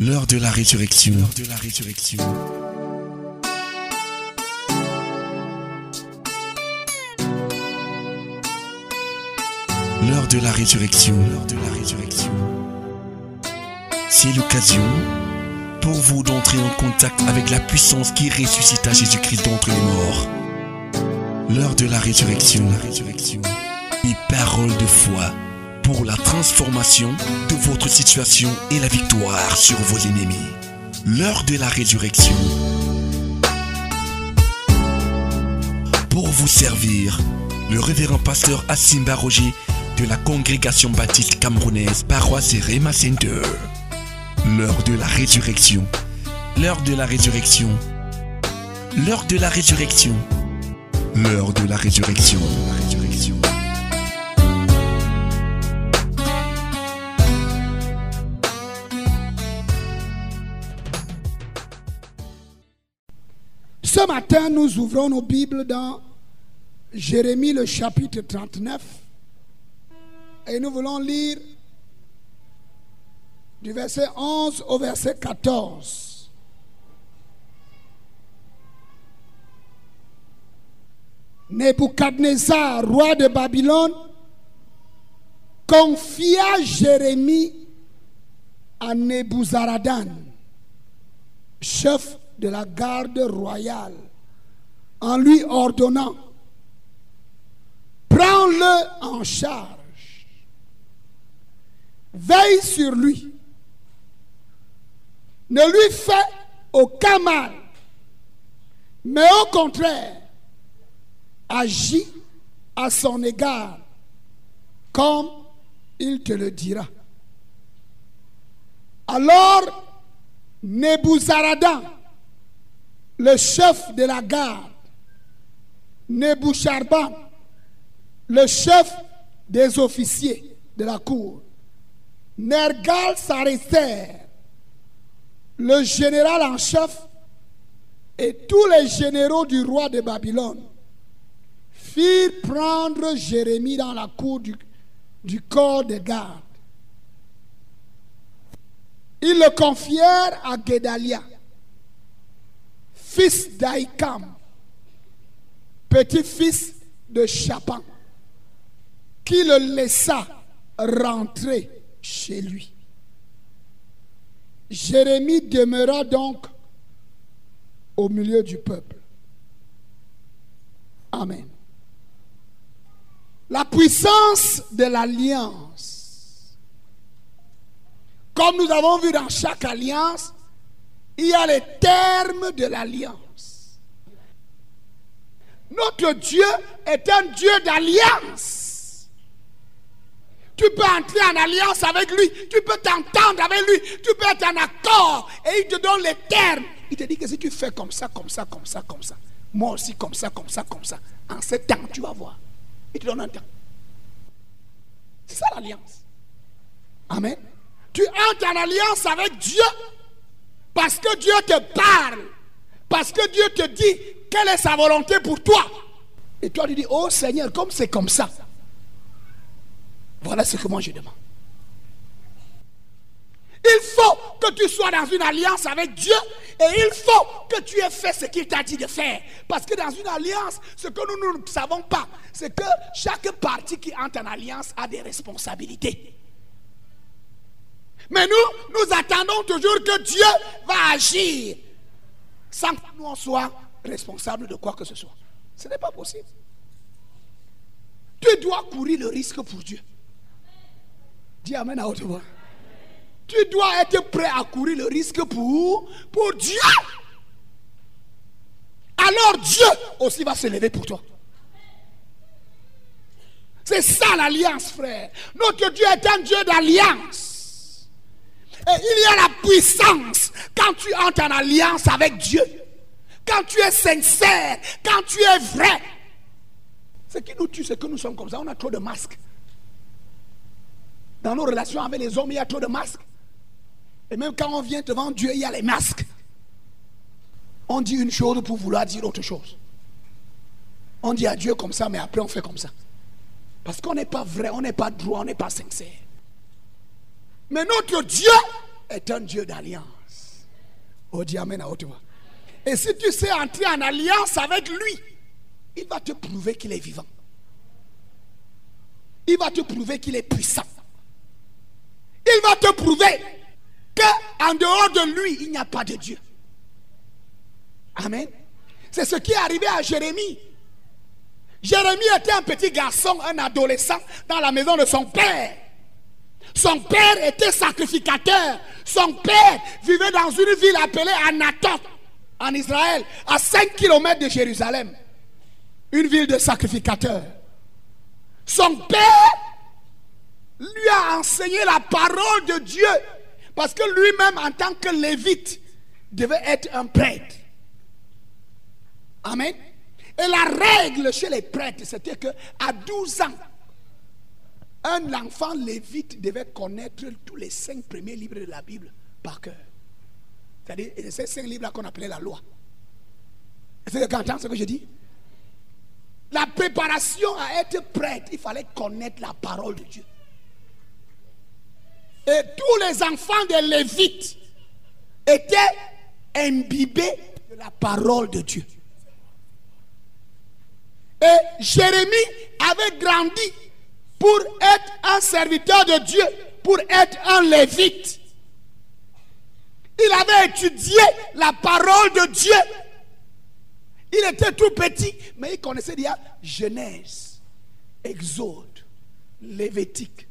L'heure de la résurrection. L'heure de la résurrection. L'heure de la résurrection. L'heure de la résurrection. C'est l'occasion pour vous d'entrer en contact avec la puissance qui ressuscita Jésus-Christ d'entre les morts. L'heure de la résurrection. La résurrection. Et parole de foi pour la transformation de votre situation et la victoire sur vos ennemis. L'heure de la résurrection. Pour vous servir, le révérend pasteur Assimba Roger de la congrégation baptiste camerounaise Paroisse Rema Center. L'heure de la résurrection. L'heure de la résurrection. L'heure de la résurrection. L'heure de la résurrection. Ce matin, nous ouvrons nos Bibles dans Jérémie le chapitre 39 et nous voulons lire du verset 11 au verset 14. Nebuchadnezzar, roi de Babylone, confia Jérémie à Nebuzaradan, chef de la garde royale, en lui ordonnant, prends-le en charge, veille sur lui, ne lui fais aucun mal, mais au contraire, agis à son égard comme il te le dira. Alors, Nebuzaradan, le chef de la garde, Neboucharban, le chef des officiers de la cour, Nergal Sareser, le général en chef, et tous les généraux du roi de Babylone firent prendre Jérémie dans la cour du, corps de garde. Ils le confièrent à Guédalia, fils d'Aïkam, petit-fils de Chapan, qui le laissa rentrer chez lui. Jérémie demeura donc au milieu du peuple. Amen. La puissance de l'alliance. Comme nous avons vu dans chaque alliance, il y a les termes de l'alliance. Notre Dieu est un Dieu d'alliance. Tu peux entrer en alliance avec lui, tu peux t'entendre avec lui, tu peux être en accord et il te donne les termes. Il te dit que si tu fais comme ça, comme ça, comme ça, comme ça, moi aussi comme ça, comme ça, comme ça, en ce temps, tu vas voir. Il te donne un temps. C'est ça l'alliance. Amen. Tu entres en alliance avec Dieu parce que Dieu te parle. Parce que Dieu te dit quelle est sa volonté pour toi. Et toi, tu dis, oh Seigneur, comme c'est comme ça. Voilà ce que moi je demande. Il faut que tu sois dans une alliance avec Dieu et il faut que tu aies fait ce qu'il t'a dit de faire. Parce que dans une alliance, ce que nous ne savons pas, c'est que chaque partie qui entre en alliance a des responsabilités. Mais nous, nous attendons toujours que Dieu va agir sans que nous en soyons responsables de quoi que ce soit. Ce n'est pas possible. Tu dois courir le risque pour Dieu. Dis Amen à haute voix. Tu dois être prêt à courir le risque pour, pour Dieu. Alors Dieu aussi va se lever pour toi. C'est ça l'alliance, frère. Notre Dieu est un Dieu d'alliance. Il y a la puissance quand tu entres en alliance avec Dieu. Quand tu es sincère, quand tu es vrai. Ce qui nous tue, c'est que nous sommes comme ça. On a trop de masques. Dans nos relations avec les hommes, il y a trop de masques. Et même quand on vient devant Dieu, il y a les masques. On dit une chose pour vouloir dire autre chose. On dit à Dieu comme ça, mais après on fait comme ça. Parce qu'on n'est pas vrai, on n'est pas droit, on n'est pas sincère. Mais notre Dieu est un Dieu d'alliance. Oh, dis Amen à haute. Et si tu sais entrer en alliance avec lui, il va te prouver qu'il est vivant. Il va te prouver qu'il est puissant. Il va te prouver qu'en dehors de lui, il n'y a pas de Dieu. Amen. C'est ce qui est arrivé à Jérémie. Jérémie était un petit garçon, un adolescent dans la maison de son père. Son père était sacrificateur. Son père vivait dans une ville appelée Anatot, en Israël, à 5 km de Jérusalem. Une ville de sacrificateurs. Son père lui a enseigné la parole de Dieu. Parce que lui-même, en tant que lévite, devait être un prêtre. Amen. Et la règle chez les prêtres, c'était que à 12 ans, un enfant lévite devait connaître tous les cinq premiers livres de la Bible par cœur. C'est-à-dire, ces cinq livres-là qu'on appelait la loi. Tu entends ce que je dis? La préparation à être prêtre, il fallait connaître la parole de Dieu. Et tous les enfants des Lévites étaient imbibés de la parole de Dieu. Et Jérémie avait grandi pour être un serviteur de Dieu, pour être un lévite. Il avait étudié la parole de Dieu. Il était tout petit, mais il connaissait déjà Genèse, Exode, Lévitique,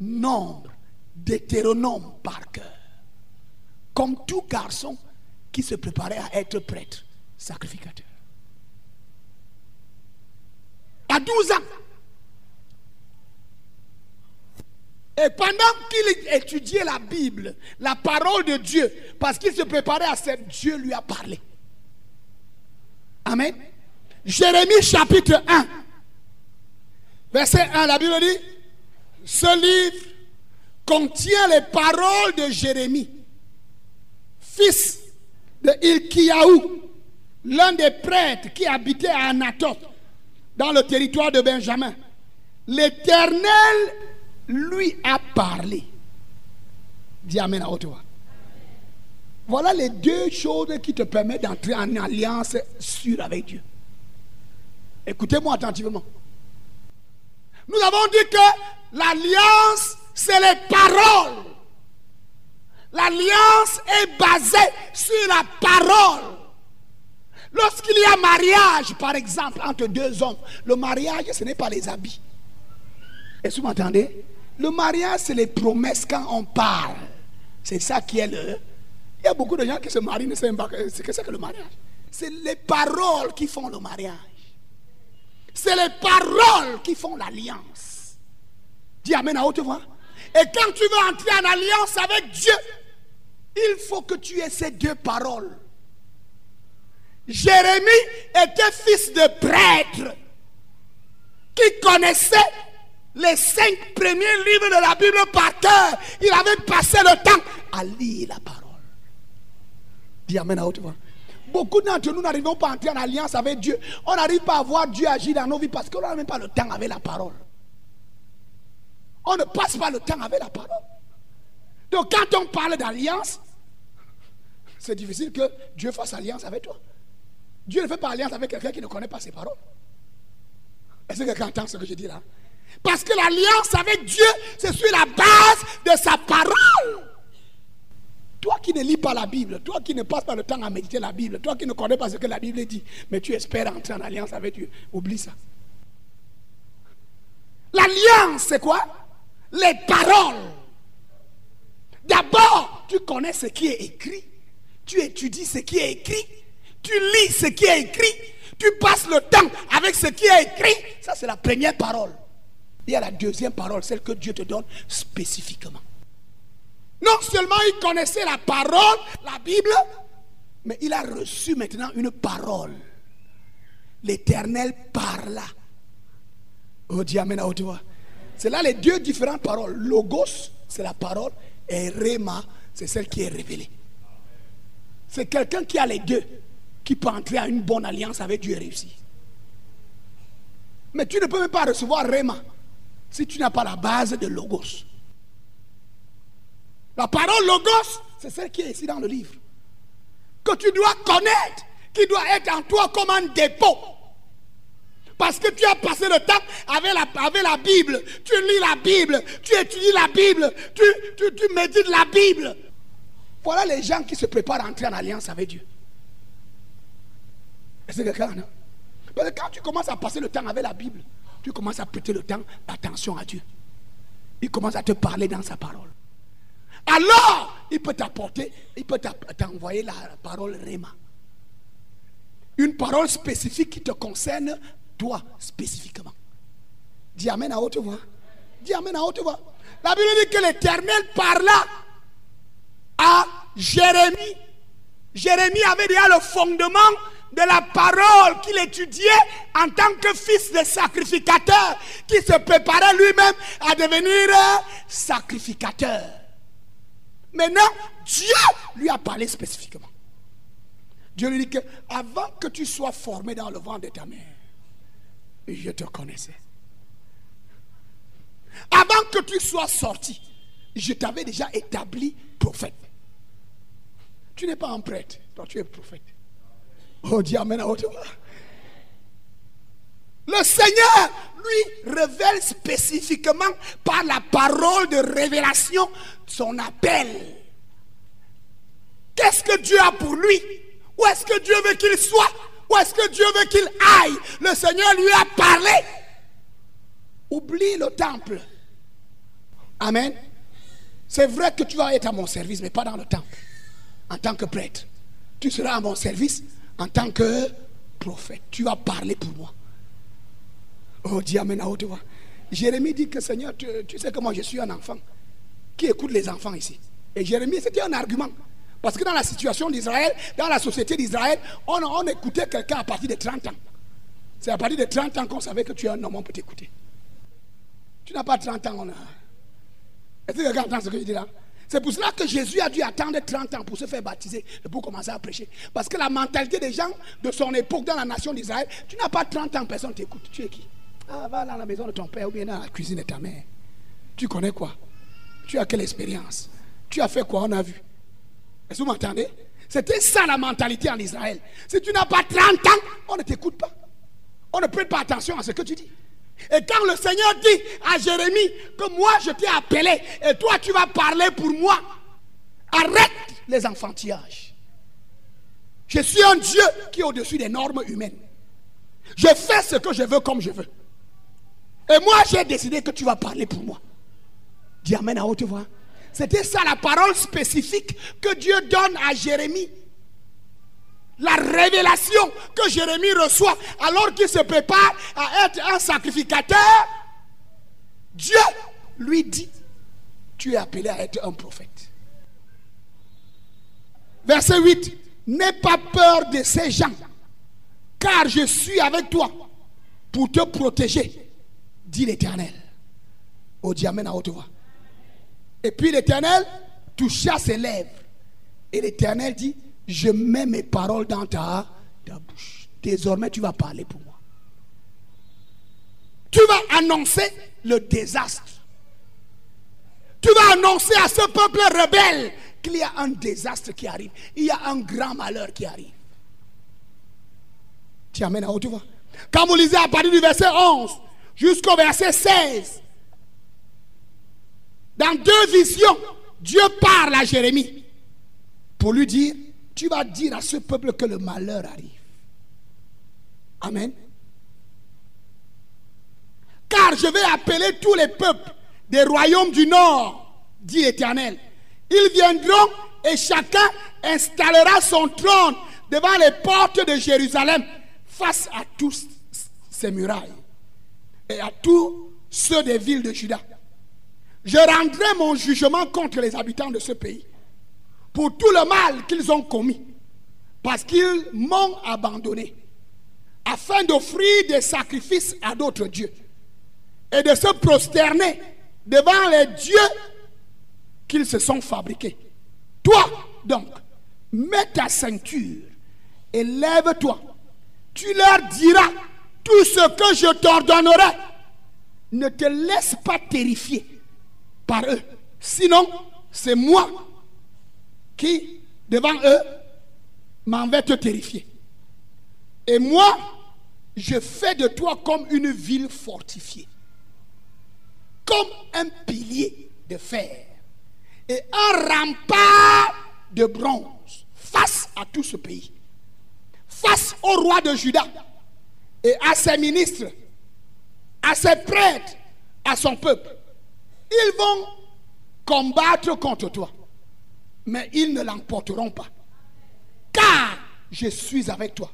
Nombre, Deutéronome par cœur. Comme tout garçon qui se préparait à être prêtre, sacrificateur. À 12 ans. Et pendant qu'il étudiait la Bible, la parole de Dieu, parce qu'il se préparait à cette, Dieu lui a parlé. Amen. Jérémie chapitre 1, verset 1, la Bible dit, ce livre contient les paroles de Jérémie, fils de Ilkiaou, l'un des prêtres qui habitait à Anatoth, dans le territoire de Benjamin. L'Éternel lui a parlé. Dis Amen à haute. Voilà les deux choses qui te permettent d'entrer en alliance sûre avec Dieu. Écoutez-moi attentivement. Nous avons dit que l'alliance, c'est les paroles. L'alliance est basée sur la parole. Lorsqu'il y a mariage, par exemple, entre deux hommes, le mariage, ce n'est pas les habits. Est-ce que vous m'entendez? Le mariage, c'est les promesses quand on parle. C'est ça qui est le... Il y a beaucoup de gens qui se marient, ne savent pas ce que c'est que le mariage. C'est les paroles qui font le mariage. C'est les paroles qui font l'alliance. Dis Amen à haute voix. Et quand tu veux entrer en alliance avec Dieu, il faut que tu aies ces deux paroles. Jérémie était fils de prêtre qui connaissait les cinq premiers livres de la Bible par cœur. Il avait passé le temps à lire la parole. Dis Amen à haute voix. Beaucoup d'entre nous n'arrivons pas à entrer en alliance avec Dieu. On n'arrive pas à voir Dieu agir dans nos vies parce qu'on n'a même pas le temps avec la parole. On ne passe pas le temps avec la parole. Donc quand on parle d'alliance, c'est difficile que Dieu fasse alliance avec toi. Dieu ne fait pas alliance avec quelqu'un qui ne connaît pas ses paroles. Est-ce que quelqu'un entend ce que je dis là? Parce que l'alliance avec Dieu, c'est sur la base de sa parole. Toi qui ne lis pas la Bible, toi qui ne passes pas le temps à méditer la Bible, toi qui ne connais pas ce que la Bible dit, mais tu espères entrer en alliance avec Dieu, oublie ça. L'alliance, c'est quoi? Les paroles. D'abord, tu connais ce qui est écrit. Tu étudies ce qui est écrit tu lis ce qui est écrit, tu passes le temps avec ce qui est écrit, ça c'est la première parole. Il y a la deuxième parole, celle que Dieu te donne spécifiquement. Non seulement il connaissait la parole, la Bible, mais il a reçu maintenant une parole. L'Éternel parla. Oh, Amen à haute. C'est là les deux différentes paroles. Logos, c'est la parole, et Rema, c'est celle qui est révélée. C'est quelqu'un qui a les deux qui peut entrer à une bonne alliance avec Dieu et réussir. Mais tu ne peux même pas recevoir Réma si tu n'as pas la base de Logos. La parole logos, c'est celle qui est ici dans le livre. Que tu dois connaître, qui doit être en toi comme un dépôt. Parce que tu as passé le temps avec la, avec la Bible. Tu lis la Bible. Tu étudies la Bible. Tu, tu, tu médites la Bible. Voilà les gens qui se préparent à entrer en alliance avec Dieu. Est-ce que quelqu'un? Parce que quand tu commences à passer le temps avec la Bible, tu commences à prêter le temps, attention à Dieu. Il commence à te parler dans sa parole. Alors, il peut t'apporter, il peut t'envoyer la parole Réma. Une parole spécifique qui te concerne, toi, spécifiquement. Dis Amen à haute voix. Dis Amen à haute voix. La Bible dit que l'Éternel parla à Jérémie. Jérémie avait déjà le fondement de la parole qu'il étudiait en tant que fils de sacrificateur, qui se préparait lui-même à devenir sacrificateur. Maintenant, Dieu lui a parlé spécifiquement. Dieu lui dit que avant que tu sois formé dans le ventre de ta mère, je te connaissais. Avant que tu sois sorti, je t'avais déjà établi prophète. Tu n'es pas un prêtre, toi tu es prophète. Oh, Dieu, Amen à Le Seigneur, lui, révèle spécifiquement par la parole de révélation son appel. Qu'est-ce que Dieu a pour lui? Où est-ce que Dieu veut qu'il soit? Où est-ce que Dieu veut qu'il aille? Le Seigneur lui a parlé. Oublie le temple. Amen. C'est vrai que tu vas être à mon service, mais pas dans le temple. En tant que prêtre. Tu seras à mon service en tant que prophète. Tu vas parler pour moi. Oh, dis Amen à haute voix. Jérémie dit que Seigneur, tu, sais que moi je suis un enfant qui écoute les enfants ici. Et Jérémie, c'était un argument. Parce que dans la situation d'Israël, dans la société d'Israël, on, on écoutait quelqu'un à partir de 30 ans. C'est à partir de 30 ans qu'on savait que tu es un homme, on peut t'écouter. Tu n'as pas 30 ans, on a. Est-ce que quelqu'un entend ce que je dis là? C'est pour cela que Jésus a dû attendre 30 ans pour se faire baptiser et pour commencer à prêcher. Parce que la mentalité des gens de son époque dans la nation d'Israël, tu n'as pas 30 ans, personne t'écoute. Tu es qui? Ah, va dans la maison de ton père ou bien dans la cuisine de ta mère. Tu connais quoi? Tu as quelle expérience? Tu as fait quoi? On a vu. Est-ce que vous m'entendez? C'était ça la mentalité en Israël. Si tu n'as pas 30 ans, on ne t'écoute pas. On ne prête pas attention à ce que tu dis. Et quand le Seigneur dit à Jérémie que moi je t'ai appelé et toi tu vas parler pour moi, arrête les enfantillages. Je suis un Dieu qui est au-dessus des normes humaines. Je fais ce que je veux comme je veux. Et moi j'ai décidé que tu vas parler pour moi. Dis Amen à haute voix. C'était ça la parole spécifique que Dieu donne à Jérémie la révélation que Jérémie reçoit alors qu'il se prépare à être un sacrificateur, Dieu lui dit, tu es appelé à être un prophète. Verset 8, n'aie pas peur de ces gens, car je suis avec toi pour te protéger, dit l'Éternel. Au diamètre à haute. Et puis l'Éternel toucha ses lèvres. Et l'Éternel dit, je mets mes paroles dans ta, bouche. Désormais, tu vas parler pour moi. Tu vas annoncer le désastre. Tu vas annoncer à ce peuple rebelle qu'il y a un désastre qui arrive. Il y a un grand malheur qui arrive. Tu amènes à haute voix. Quand vous lisez à partir du verset 11 jusqu'au verset 16, dans deux visions, Dieu parle à Jérémie pour lui dire tu vas dire à ce peuple que le malheur arrive. Amen. Car je vais appeler tous les peuples des royaumes du nord, dit l'Éternel. Ils viendront et chacun installera son trône devant les portes de Jérusalem face à tous ces murailles et à tous ceux des villes de Juda. Je rendrai mon jugement contre les habitants de ce pays pour tout le mal qu'ils ont commis, parce qu'ils m'ont abandonné, afin d'offrir des sacrifices à d'autres dieux et de se prosterner devant les dieux qu'ils se sont fabriqués. Toi, donc, mets ta ceinture et lève-toi. Tu leur diras tout ce que je t'ordonnerai. Ne te laisse pas terrifier par eux. Sinon, c'est moi qui, devant eux, m'en vais te terrifier. Et moi, je fais de toi comme une ville fortifiée, comme un pilier de fer et un rempart de bronze face à tout ce pays, face au roi de Juda et à ses ministres, à ses prêtres, à son peuple. Ils vont combattre contre toi, mais ils ne l'emporteront pas. Car je suis avec toi,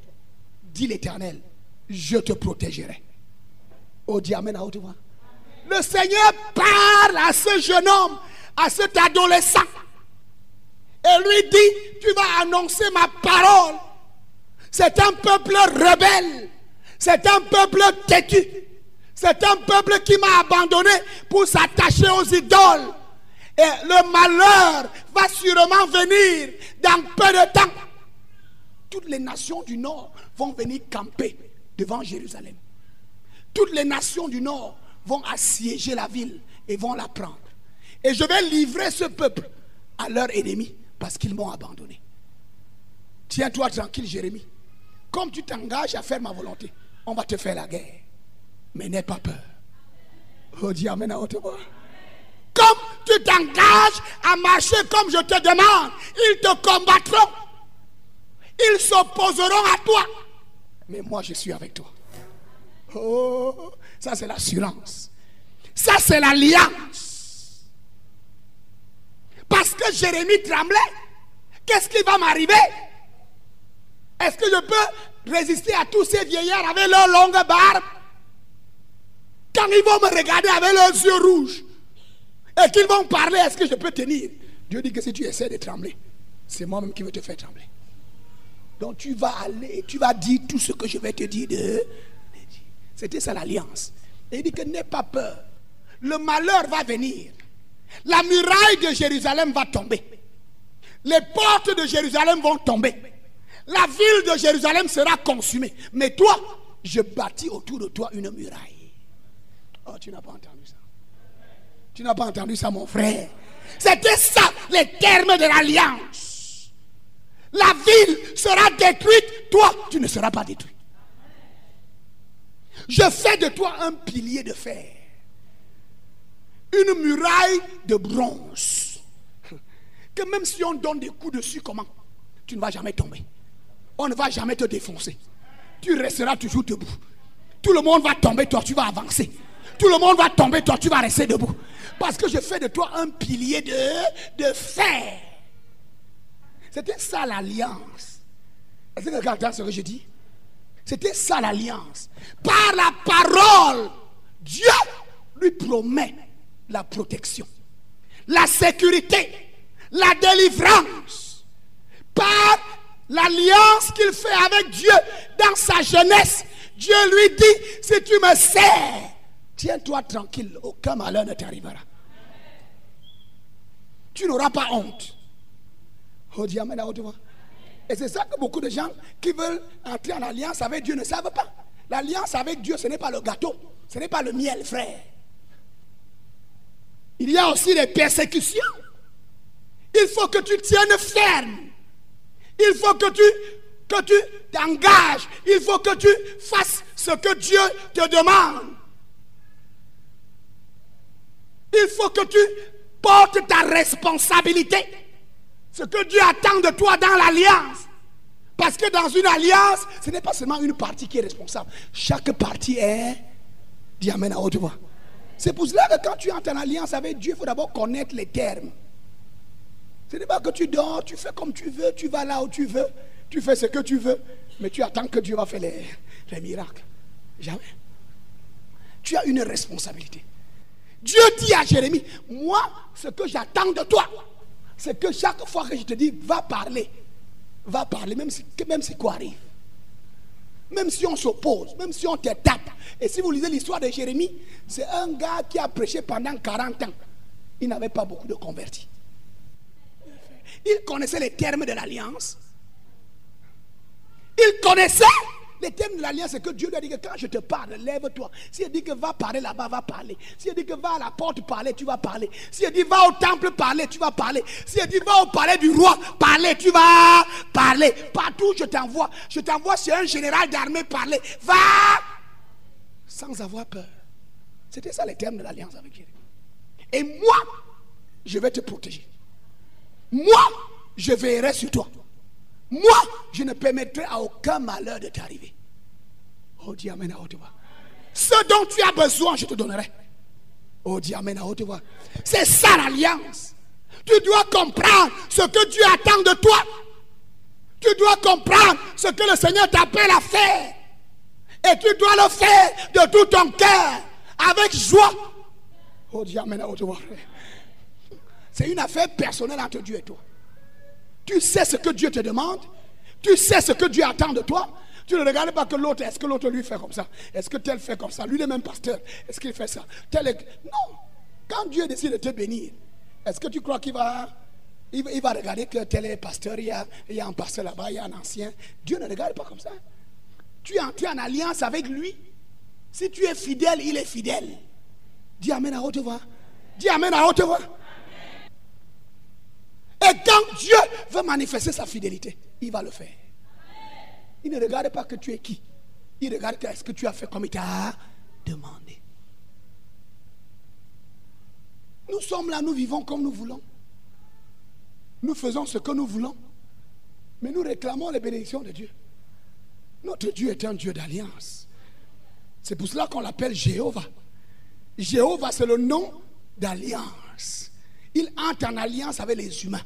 dit l'Éternel, je te protégerai. Oh, Amen. Le Seigneur parle à ce jeune homme, à cet adolescent, et lui dit, tu vas annoncer ma parole. C'est un peuple rebelle, c'est un peuple têtu, c'est un peuple qui m'a abandonné pour s'attacher aux idoles. Et le malheur va sûrement venir dans peu de temps. Toutes les nations du Nord vont venir camper devant Jérusalem. Toutes les nations du Nord vont assiéger la ville et vont la prendre. Et je vais livrer ce peuple à leurs ennemis parce qu'ils m'ont abandonné. Tiens-toi tranquille, Jérémie. Comme tu t'engages à faire ma volonté, on va te faire la guerre. Mais n'aie pas peur. Oh, dis Amen à. Comme tu t'engages à marcher comme je te demande, ils te combattront. Ils s'opposeront à toi. Mais moi, je suis avec toi. Oh, ça c'est l'assurance. Ça c'est l'alliance. Parce que Jérémie tremblait. Qu'est-ce qui va m'arriver? Est-ce que je peux résister à tous ces vieillards avec leurs longues barbes? Quand ils vont me regarder avec leurs yeux rouges et qu'ils vont parler, est-ce que je peux tenir? Dieu dit que si tu essaies de trembler, c'est moi-même qui vais te faire trembler. Donc tu vas aller, tu vas dire tout ce que je vais te dire de... C'était ça l'alliance. Et il dit que n'aie pas peur. Le malheur va venir. La muraille de Jérusalem va tomber. Les portes de Jérusalem vont tomber. La ville de Jérusalem sera consumée. Mais toi, je bâtis autour de toi une muraille. Oh, tu n'as pas entendu ça. Tu n'as pas entendu ça, mon frère. C'était ça, les termes de l'alliance. La ville sera détruite, toi, tu ne seras pas détruit. Je fais de toi un pilier de fer, une muraille de bronze, que même si on donne des coups dessus, comment? Tu ne vas jamais tomber. On ne va jamais te défoncer. Tu resteras toujours debout. Tout le monde va tomber, toi tu vas avancer. Tout le monde va tomber, toi tu vas rester debout. Parce que je fais de toi un pilier de, de fer. C'était ça l'alliance. Est-ce que quelqu'un ce que je dis? C'était ça l'alliance. Par la parole, Dieu lui promet la protection, la sécurité, la délivrance. Par l'alliance qu'il fait avec Dieu dans sa jeunesse, Dieu lui dit, si tu me sers, tiens-toi tranquille, aucun malheur ne t'arrivera. Tu n'auras pas honte. Oh. Et c'est ça que beaucoup de gens qui veulent entrer en alliance avec Dieu ne savent pas. L'alliance avec Dieu, ce n'est pas le gâteau, ce n'est pas le miel, frère. Il y a aussi des persécutions. Il faut que tu tiennes ferme. Il faut que tu que tu t'engages. Il faut que tu fasses ce que Dieu te demande. Il faut que tu portes ta responsabilité. Ce que Dieu attend de toi dans l'alliance. Parce que dans une alliance, ce n'est pas seulement une partie qui est responsable. Chaque partie est. Dis Amen à haute voix. C'est pour cela que quand tu entres en alliance avec Dieu, il faut d'abord connaître les termes. Ce n'est pas que tu dors, tu fais comme tu veux, tu vas là où tu veux, tu fais ce que tu veux, mais tu attends que Dieu va faire les, les miracles. Jamais. Tu as une responsabilité. Dieu dit à Jérémie, moi, ce que j'attends de toi, c'est que chaque fois que je te dis, va parler, va parler, même si, même si quoi arrive. Même si on s'oppose, même si on te tape. Et si vous lisez l'histoire de Jérémie, c'est un gars qui a prêché pendant 40 ans. Il n'avait pas beaucoup de convertis. Il connaissait les termes de l'alliance. Il connaissait Le thème de l'alliance, c'est que Dieu lui a dit que quand je te parle, lève-toi. Si il dit que va parler là-bas, va parler. Si il dit que va à la porte parler, tu vas parler. Si il dit va au temple parler, tu vas parler. Si il dit va au palais du roi parler, tu vas parler. Partout je t'envoie. Je t'envoie sur un général d'armée parler. Va sans avoir peur. C'était ça le thème de l'alliance avec Jésus. Et moi, je vais te protéger. Moi, je veillerai sur toi. Moi, je ne permettrai à aucun malheur de t'arriver. Oh, dis Amen à haute voix. Ce dont tu as besoin, je te donnerai. Oh, dis Amen à haute voix. C'est ça l'alliance. Tu dois comprendre ce que Dieu attend de toi. Tu dois comprendre ce que le Seigneur t'appelle à faire. Et tu dois le faire de tout ton cœur, avec joie. Oh, dis Amen à haute voix. C'est une affaire personnelle entre Dieu et toi. Tu sais ce que Dieu te demande. Tu sais ce que Dieu attend de toi. Tu ne regardes pas que l'autre, est-ce que l'autre lui fait comme ça? Est-ce que tel fait comme ça? Lui, le même pasteur, est-ce qu'il fait ça? Tel Non. Quand Dieu décide de te bénir, est-ce que tu crois qu'il va, il va, regarder que tel est pasteur, il y, a, il y a un pasteur là-bas, il y a un ancien? Dieu ne regarde pas comme ça. Tu es entré en alliance avec lui. Si tu es fidèle, il est fidèle. Dis Amen à haute voix. Dis Amen à haute voix. Et quand Dieu veut manifester sa fidélité, il va le faire. Il ne regarde pas que tu es qui. Il regarde ce que tu as fait comme il t'a demandé. Nous sommes là, nous vivons comme nous voulons. Nous faisons ce que nous voulons. Mais nous réclamons les bénédictions de Dieu. Notre Dieu est un Dieu d'alliance. C'est pour cela qu'on l'appelle Jéhovah. Jéhovah, c'est le nom d'alliance. Il entre en alliance avec les humains,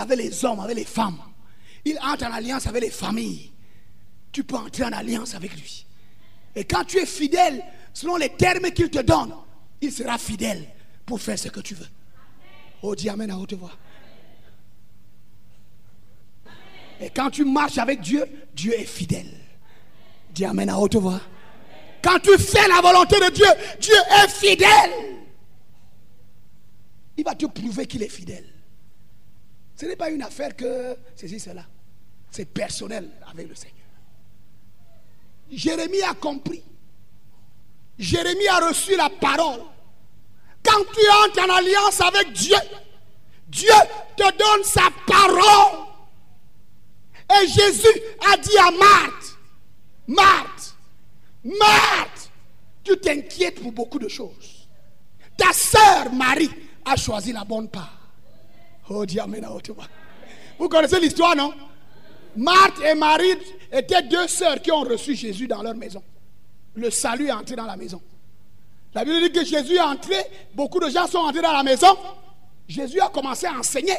avec les hommes, avec les femmes. Il entre en alliance avec les familles. Tu peux entrer en alliance avec lui. Et quand tu es fidèle, selon les termes qu'il te donne, il sera fidèle pour faire ce que tu veux. Oh, dis Amen à haute voix. Et quand tu marches avec Dieu, Dieu est fidèle. Dis Amen à haute voix. Quand tu fais la volonté de Dieu, Dieu est fidèle il va te prouver qu'il est fidèle. Ce n'est pas une affaire que ceci, cela. C'est personnel avec le Seigneur. Jérémie a compris. Jérémie a reçu la parole. Quand tu entres en alliance avec Dieu, Dieu te donne sa parole. Et Jésus a dit à Marthe, Marthe, Marthe, tu t'inquiètes pour beaucoup de choses. Ta sœur Marie a choisi la bonne part. Oh Dieu, Vous connaissez l'histoire, non? Marthe et Marie étaient deux sœurs qui ont reçu Jésus dans leur maison. Le salut est entré dans la maison. La Bible dit que Jésus est entré, beaucoup de gens sont entrés dans la maison. Jésus a commencé à enseigner.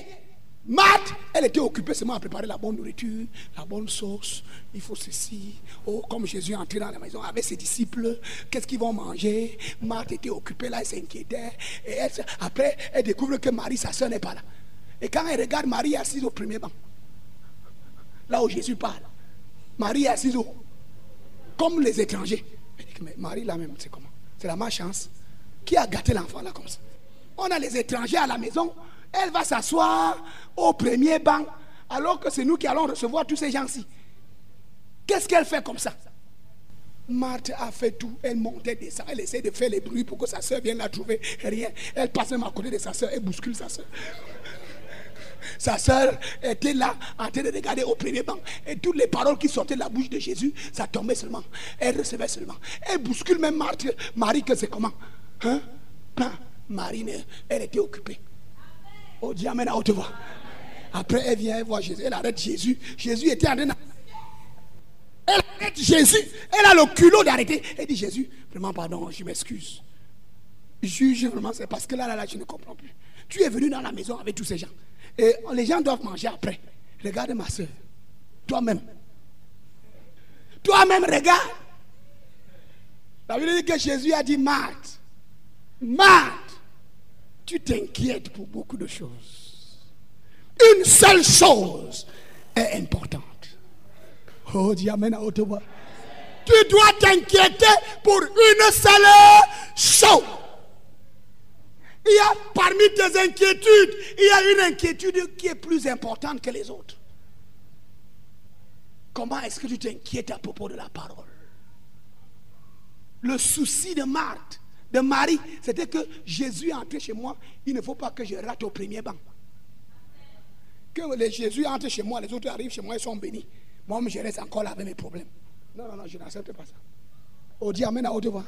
Marthe, elle était occupée seulement à préparer la bonne nourriture, la bonne sauce. Il faut ceci. Oh, comme Jésus est entré dans la maison avec ses disciples, qu'est-ce qu'ils vont manger? Marthe était occupée là, elle s'inquiétait. Et après, elle découvre que Marie, sa soeur, n'est pas là. Et quand elle regarde Marie assise au premier banc, là où Jésus parle, Marie assise au, comme les étrangers. Elle dit mais Marie là même, c'est comment? C'est la malchance. Qui a gâté l'enfant là comme ça? On a les étrangers à la maison elle va s'asseoir au premier banc, alors que c'est nous qui allons recevoir tous ces gens-ci. Qu'est-ce qu'elle fait comme ça? Marthe a fait tout. Elle montait, descend. Elle essaie de faire les bruits pour que sa soeur vienne la trouver. Rien. Elle passe même à côté de sa soeur. Elle bouscule sa soeur. Sa soeur était là en train de regarder au premier banc. Et toutes les paroles qui sortaient de la bouche de Jésus, ça tombait seulement. Elle recevait seulement. Elle bouscule même Marthe, Marie, que c'est comment? Hein? Marie, elle était occupée. Oh, dis Amen à haute voix. Après, elle vient voir Jésus. Elle arrête Jésus. Jésus était en train de... Elle arrête Jésus. Elle a le culot d'arrêter. Elle dit Jésus, vraiment, pardon, je m'excuse. Juge vraiment, c'est parce que là, là, là, je ne comprends plus. Tu es venu dans la maison avec tous ces gens. Et les gens doivent manger après. Regarde ma soeur. Toi-même. Toi-même, regarde. La Bible dit que Jésus a dit Marthe. Marthe tu t'inquiètes pour beaucoup de choses. Une seule chose est importante. Oh, dis Amen à haute. Tu dois t'inquiéter pour une seule chose. Il y a parmi tes inquiétudes, il y a une inquiétude qui est plus importante que les autres. Comment est-ce que tu t'inquiètes à propos de la parole? Le souci de Marthe, de Marie, c'était que Jésus est entré chez moi, il ne faut pas que je rate au premier banc. Que Jésus entre chez moi, les autres arrivent chez moi, ils sont bénis. Moi, je reste encore là avec mes problèmes. Non, non, non, je n'accepte pas ça. On dit Amen à haute voix.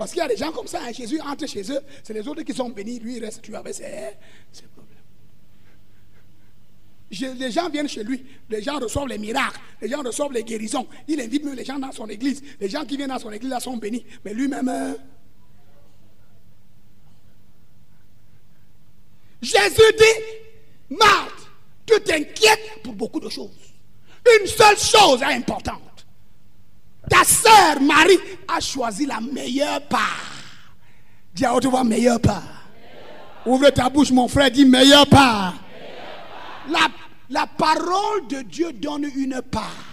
Parce qu'il y a des gens comme ça, hein. Jésus entre chez eux, c'est les autres qui sont bénis, lui il reste tu avec ses, problèmes. les gens viennent chez lui, les gens reçoivent les miracles, les gens reçoivent les guérisons. Il invite même les gens dans son église. Les gens qui viennent dans son église là sont bénis. Mais lui-même. Hein. Jésus dit Marthe, tu t'inquiètes pour beaucoup de choses. Une seule chose est importante. Ta sœur Marie a choisi la meilleure part. Dis à haute voix, meilleure part. Ouvre ta bouche, mon frère, dis meilleure part. La, la parole de Dieu donne une part.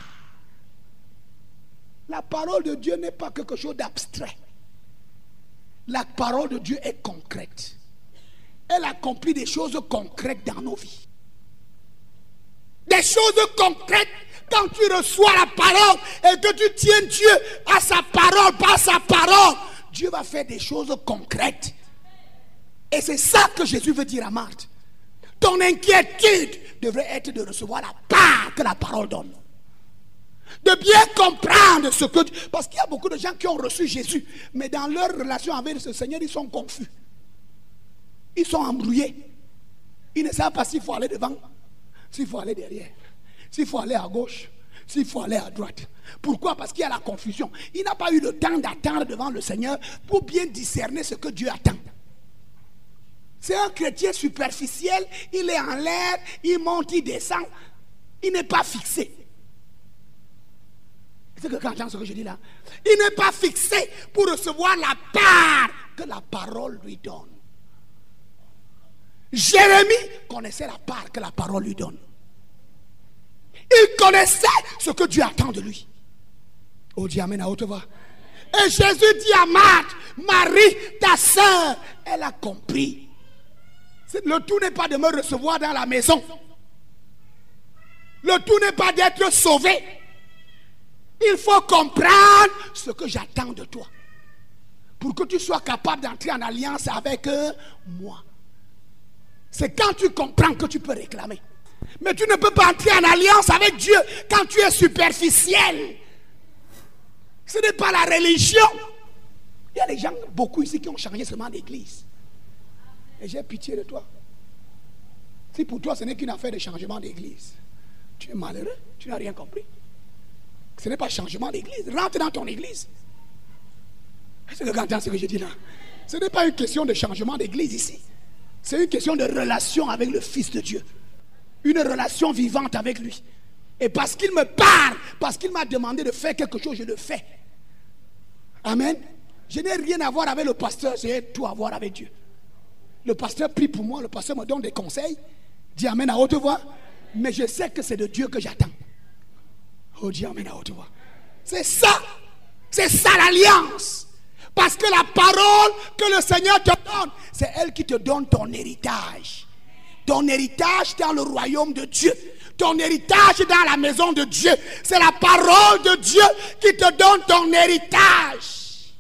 La parole de Dieu n'est pas quelque chose d'abstrait. La parole de Dieu est concrète. Elle accomplit des choses concrètes dans nos vies. Des choses concrètes quand tu reçois la parole et que tu tiens Dieu à sa parole, par sa parole, Dieu va faire des choses concrètes. Et c'est ça que Jésus veut dire à Marthe. Ton inquiétude devrait être de recevoir la part que la parole donne. De bien comprendre ce que... Parce qu'il y a beaucoup de gens qui ont reçu Jésus, mais dans leur relation avec ce Seigneur, ils sont confus. Ils sont embrouillés. Ils ne savent pas s'il faut aller devant, s'il faut aller derrière s'il faut aller à gauche, s'il faut aller à droite. Pourquoi? Parce qu'il y a la confusion. Il n'a pas eu le temps d'attendre devant le Seigneur pour bien discerner ce que Dieu attend. C'est un chrétien superficiel, il est en l'air, il monte, il descend, il n'est pas fixé. C'est que quand ce que je dis là, il n'est pas fixé pour recevoir la part que la parole lui donne. Jérémie connaissait la part que la parole lui donne. Il connaissait ce que Dieu attend de lui. Oh, Dieu, Amen à haute voix. Et Jésus dit à Marthe, Marie, ta soeur, elle a compris. Le tout n'est pas de me recevoir dans la maison. Le tout n'est pas d'être sauvé. Il faut comprendre ce que j'attends de toi. Pour que tu sois capable d'entrer en alliance avec moi. C'est quand tu comprends que tu peux réclamer. Mais tu ne peux pas entrer en alliance avec Dieu quand tu es superficiel. Ce n'est pas la religion. Il y a des gens, beaucoup ici, qui ont changé seulement d'église. Et j'ai pitié de toi. Si pour toi ce n'est qu'une affaire de changement d'église, tu es malheureux, tu n'as rien compris. Ce n'est pas changement d'église. Rentre dans ton église. C'est le grand ce que je dis là? Ce n'est pas une question de changement d'église ici. C'est une question de relation avec le Fils de Dieu une relation vivante avec lui. Et parce qu'il me parle, parce qu'il m'a demandé de faire quelque chose, je le fais. Amen. Je n'ai rien à voir avec le pasteur, j'ai tout à voir avec Dieu. Le pasteur prie pour moi, le pasteur me donne des conseils, dit Amen à haute voix, mais je sais que c'est de Dieu que j'attends. Oh, dis Amen à haute voix. C'est ça, c'est ça l'alliance. Parce que la parole que le Seigneur te donne, c'est elle qui te donne ton héritage. Ton héritage dans le royaume de Dieu. Ton héritage dans la maison de Dieu. C'est la parole de Dieu qui te donne ton héritage.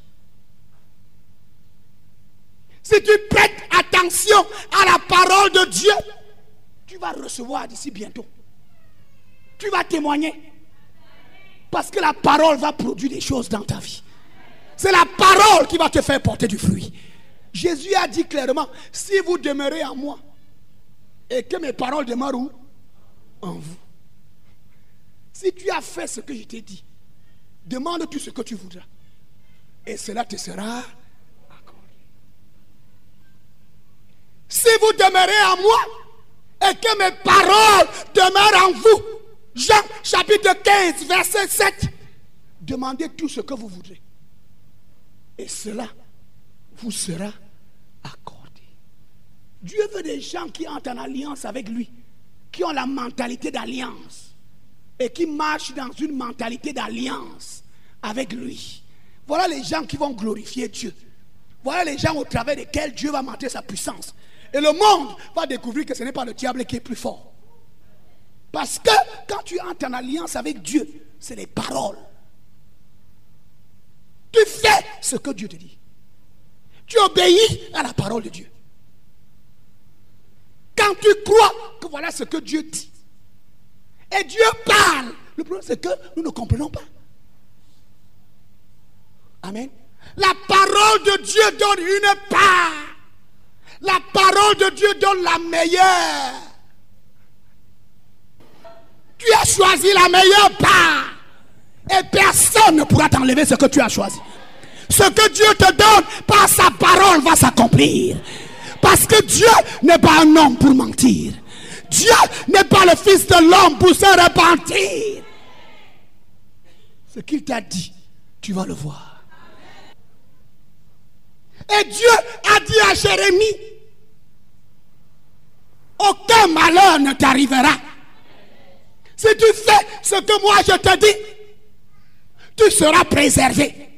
Si tu prêtes attention à la parole de Dieu, tu vas recevoir d'ici bientôt. Tu vas témoigner. Parce que la parole va produire des choses dans ta vie. C'est la parole qui va te faire porter du fruit. Jésus a dit clairement, si vous demeurez en moi et que mes paroles demeurent où? En vous. Si tu as fait ce que je t'ai dit, demande tout ce que tu voudras. Et cela te sera accordé. Si vous demeurez en moi et que mes paroles demeurent en vous, Jean chapitre 15, verset 7, demandez tout ce que vous voudrez. Et cela vous sera accordé. Dieu veut des gens qui entrent en alliance avec lui, qui ont la mentalité d'alliance et qui marchent dans une mentalité d'alliance avec lui. Voilà les gens qui vont glorifier Dieu. Voilà les gens au travers desquels Dieu va montrer sa puissance. Et le monde va découvrir que ce n'est pas le diable qui est plus fort. Parce que quand tu entres en alliance avec Dieu, c'est les paroles. Tu fais ce que Dieu te dit. Tu obéis à la parole de Dieu. Quand tu crois que voilà ce que Dieu dit, et Dieu parle, le problème c'est que nous ne comprenons pas. Amen. La parole de Dieu donne une part. La parole de Dieu donne la meilleure. Tu as choisi la meilleure part. Et personne ne pourra t'enlever ce que tu as choisi. Ce que Dieu te donne par sa parole va s'accomplir. Parce que Dieu n'est pas un homme pour mentir. Dieu n'est pas le fils de l'homme pour se repentir. Ce qu'il t'a dit, tu vas le voir. Et Dieu a dit à Jérémie, aucun malheur ne t'arrivera. Si tu fais ce que moi je te dis, tu seras préservé.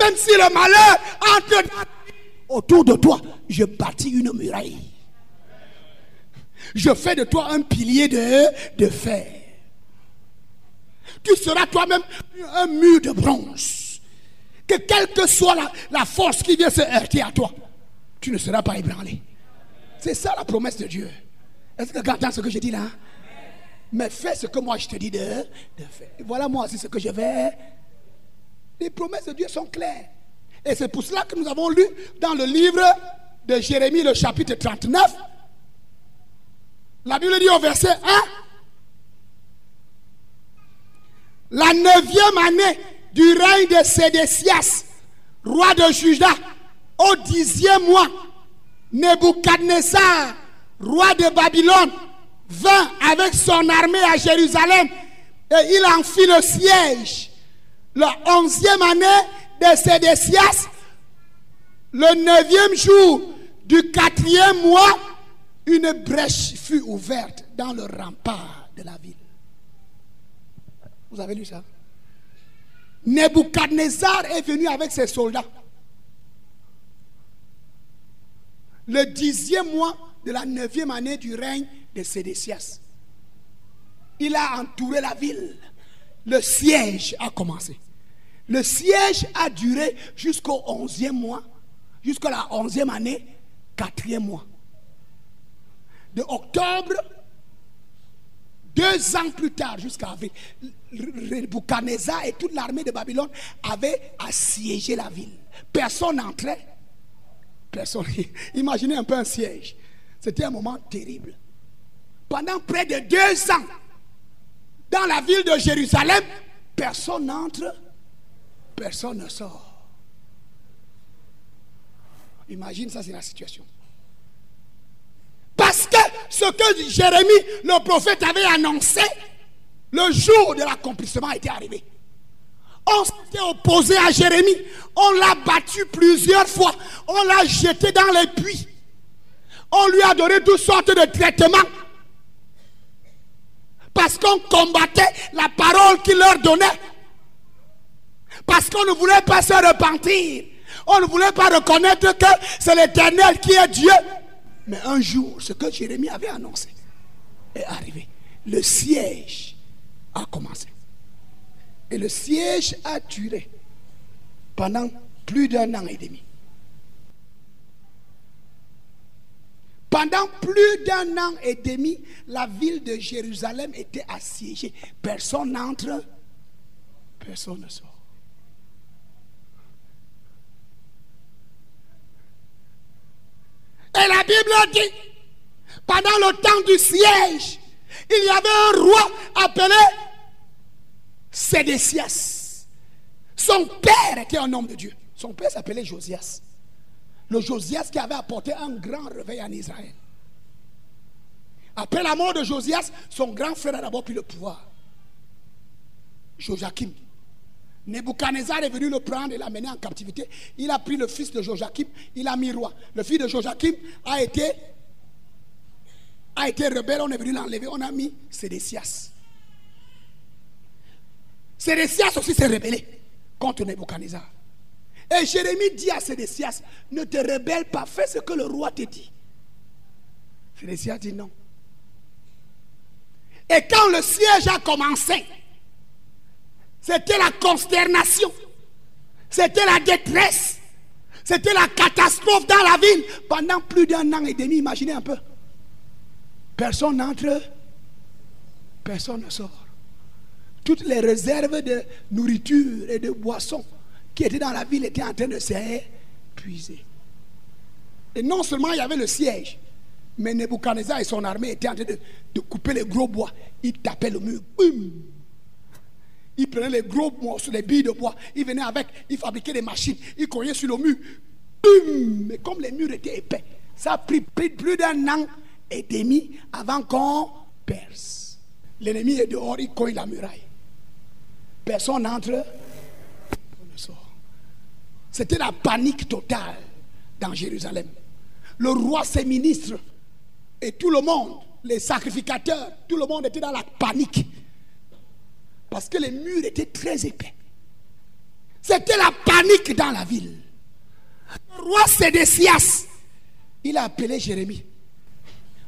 Même si le malheur entre autour de toi, je bâtis une muraille. Je fais de toi un pilier de, fer. Tu seras toi-même un mur de bronze. Que quelle que soit la, force qui vient se heurter à toi, tu ne seras pas ébranlé. C'est ça la promesse de Dieu. Est-ce que tu entends ce que je dis là? Mais fais ce que moi je te dis de, de faire. Voilà moi aussi ce que je vais. Les promesses de Dieu sont claires. Et c'est pour cela que nous avons lu dans le livre de Jérémie, le chapitre 39. La Bible dit au verset 1. La neuvième année du règne de Sédécias, roi de Juda, au dixième mois, Nebuchadnezzar, roi de Babylone, vint avec son armée à Jérusalem et il en fit le siège. La onzième année de Sédécias, le neuvième jour du quatrième mois, une brèche fut ouverte dans le rempart de la ville. Vous avez lu ça? Nebuchadnezzar est venu avec ses soldats. Le dixième mois de la neuvième année du règne de Sédécias. Il a entouré la ville. Le siège a commencé. Le siège a duré jusqu'au onzième mois, jusqu'à la onzième année, quatrième mois. De octobre, deux ans plus tard, jusqu'à avril, Nebuchadnezzar et toute l'armée de Babylone avaient assiégé la ville. Personne n'entrait. Personne. Imaginez un peu un siège. C'était un moment terrible. Pendant près de deux ans, dans la ville de Jérusalem, personne n'entre, personne ne sort. Imagine ça, c'est la situation. Parce que ce que Jérémie, le prophète, avait annoncé, le jour de l'accomplissement était arrivé. On s'était opposé à Jérémie. On l'a battu plusieurs fois. On l'a jeté dans les puits. On lui a donné toutes sortes de traitements. Parce qu'on combattait la parole qu'il leur donnait. Parce qu'on ne voulait pas se repentir. On ne voulait pas reconnaître que c'est l'éternel qui est Dieu. Mais un jour, ce que Jérémie avait annoncé est arrivé. Le siège a commencé. Et le siège a duré pendant plus d'un an et demi. Pendant plus d'un an et demi, la ville de Jérusalem était assiégée. Personne n'entre, personne ne sort. Et la Bible dit, pendant le temps du siège, il y avait un roi appelé Sédécias. Son père était un homme de Dieu. Son père s'appelait Josias. Le Josias qui avait apporté un grand réveil en Israël. Après la mort de Josias, son grand frère a d'abord pris le pouvoir. Joachim. Nebuchadnezzar est venu le prendre et l'amener en captivité. Il a pris le fils de Joachim, il a mis roi. Le fils de Joachim a été, a été rebelle, on est venu l'enlever, on a mis Sédécias. Sédécias aussi s'est rebellé contre Nebuchadnezzar. Et Jérémie dit à Sédécias, ne te rebelle pas, fais ce que le roi te dit. Sédécias dit non. Et quand le siège a commencé, c'était la consternation, c'était la détresse, c'était la catastrophe dans la ville pendant plus d'un an et demi. Imaginez un peu. Personne n'entre, personne ne sort. Toutes les réserves de nourriture et de boissons qui étaient dans la ville étaient en train de s'épuiser. Et non seulement il y avait le siège, mais Nebuchadnezzar et son armée étaient en train de, couper les gros bois. Ils tapaient le mur. Boum. Ils prenaient les gros morceaux, les billes de bois. Ils venaient avec, ils fabriquaient des machines. Ils cognaient sur le mur. Boum. Mais comme les murs étaient épais, ça a pris plus d'un an et demi avant qu'on perce. L'ennemi est dehors, il cogne la muraille. Personne n'entre. C'était la panique totale dans Jérusalem. Le roi, ses ministres et tout le monde, les sacrificateurs, tout le monde était dans la panique. Parce que les murs étaient très épais. C'était la panique dans la ville. Le roi Sédécias, il a appelé Jérémie.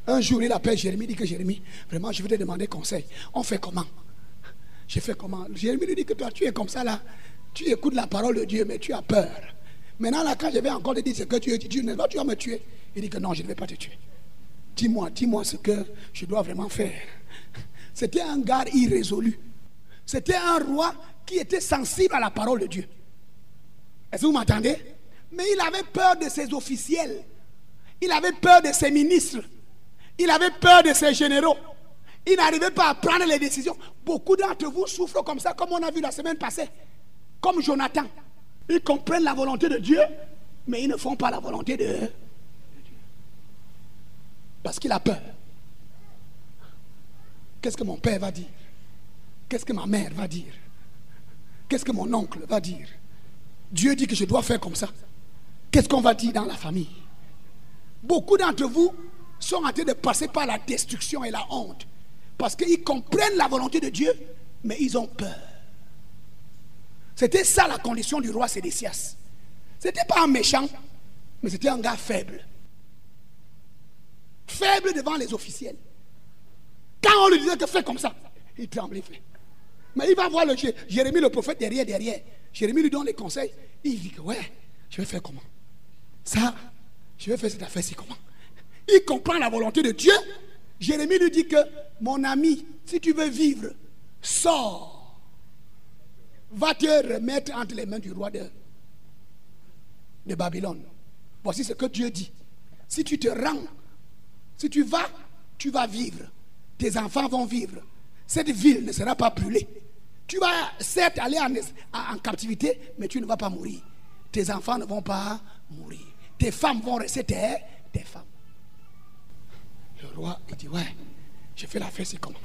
Un jour, il appelle Jérémie, il dit que Jérémie, vraiment, je voudrais demander conseil. On fait comment? J'ai fait comment? Jérémie lui dit que toi, tu es comme ça là. Tu écoutes la parole de Dieu, mais tu as peur. Maintenant, là, quand je vais encore te dire ce que tu dis, tu tu vas me tuer. Il dit que non, je ne vais pas te tuer. Dis-moi, dis-moi ce que je dois vraiment faire. C'était un gars irrésolu. C'était un roi qui était sensible à la parole de Dieu. Est-ce que vous m'entendez? Mais il avait peur de ses officiels. Il avait peur de ses ministres. Il avait peur de ses généraux. Il n'arrivait pas à prendre les décisions. Beaucoup d'entre vous souffrent comme ça, comme on a vu la semaine passée. Comme Jonathan. Ils comprennent la volonté de Dieu, mais ils ne font pas la volonté de, Dieu. Parce qu'il a peur. Qu'est-ce que mon père va dire? Qu'est-ce que ma mère va dire? Qu'est-ce que mon oncle va dire? Dieu dit que je dois faire comme ça. Qu'est-ce qu'on va dire dans la famille? Beaucoup d'entre vous sont en train de passer par la destruction et la honte. Parce qu'ils comprennent la volonté de Dieu, mais ils ont peur. C'était ça la condition du roi Sédécias. C'était pas un méchant, mais c'était un gars faible. Faible devant les officiels. Quand on lui disait que fais comme ça, il tremblait. Mais il va voir le Jérémie, le prophète, derrière, derrière. Jérémie lui donne les conseils. Il dit que ouais, je vais faire comment? Ça, je vais faire cette affaire-ci comment? Il comprend la volonté de Dieu. Jérémie lui dit que mon ami, si tu veux vivre, sors va te remettre entre les mains du roi de, de Babylone. Voici ce que Dieu dit. Si tu te rends, si tu vas, tu vas vivre. Tes enfants vont vivre. Cette ville ne sera pas brûlée. Tu vas certes aller en, captivité, mais tu ne vas pas mourir. Tes enfants ne vont pas mourir. Tes femmes vont rester tes, tes femmes. Le roi, il dit, ouais, je fais la fête, c'est comment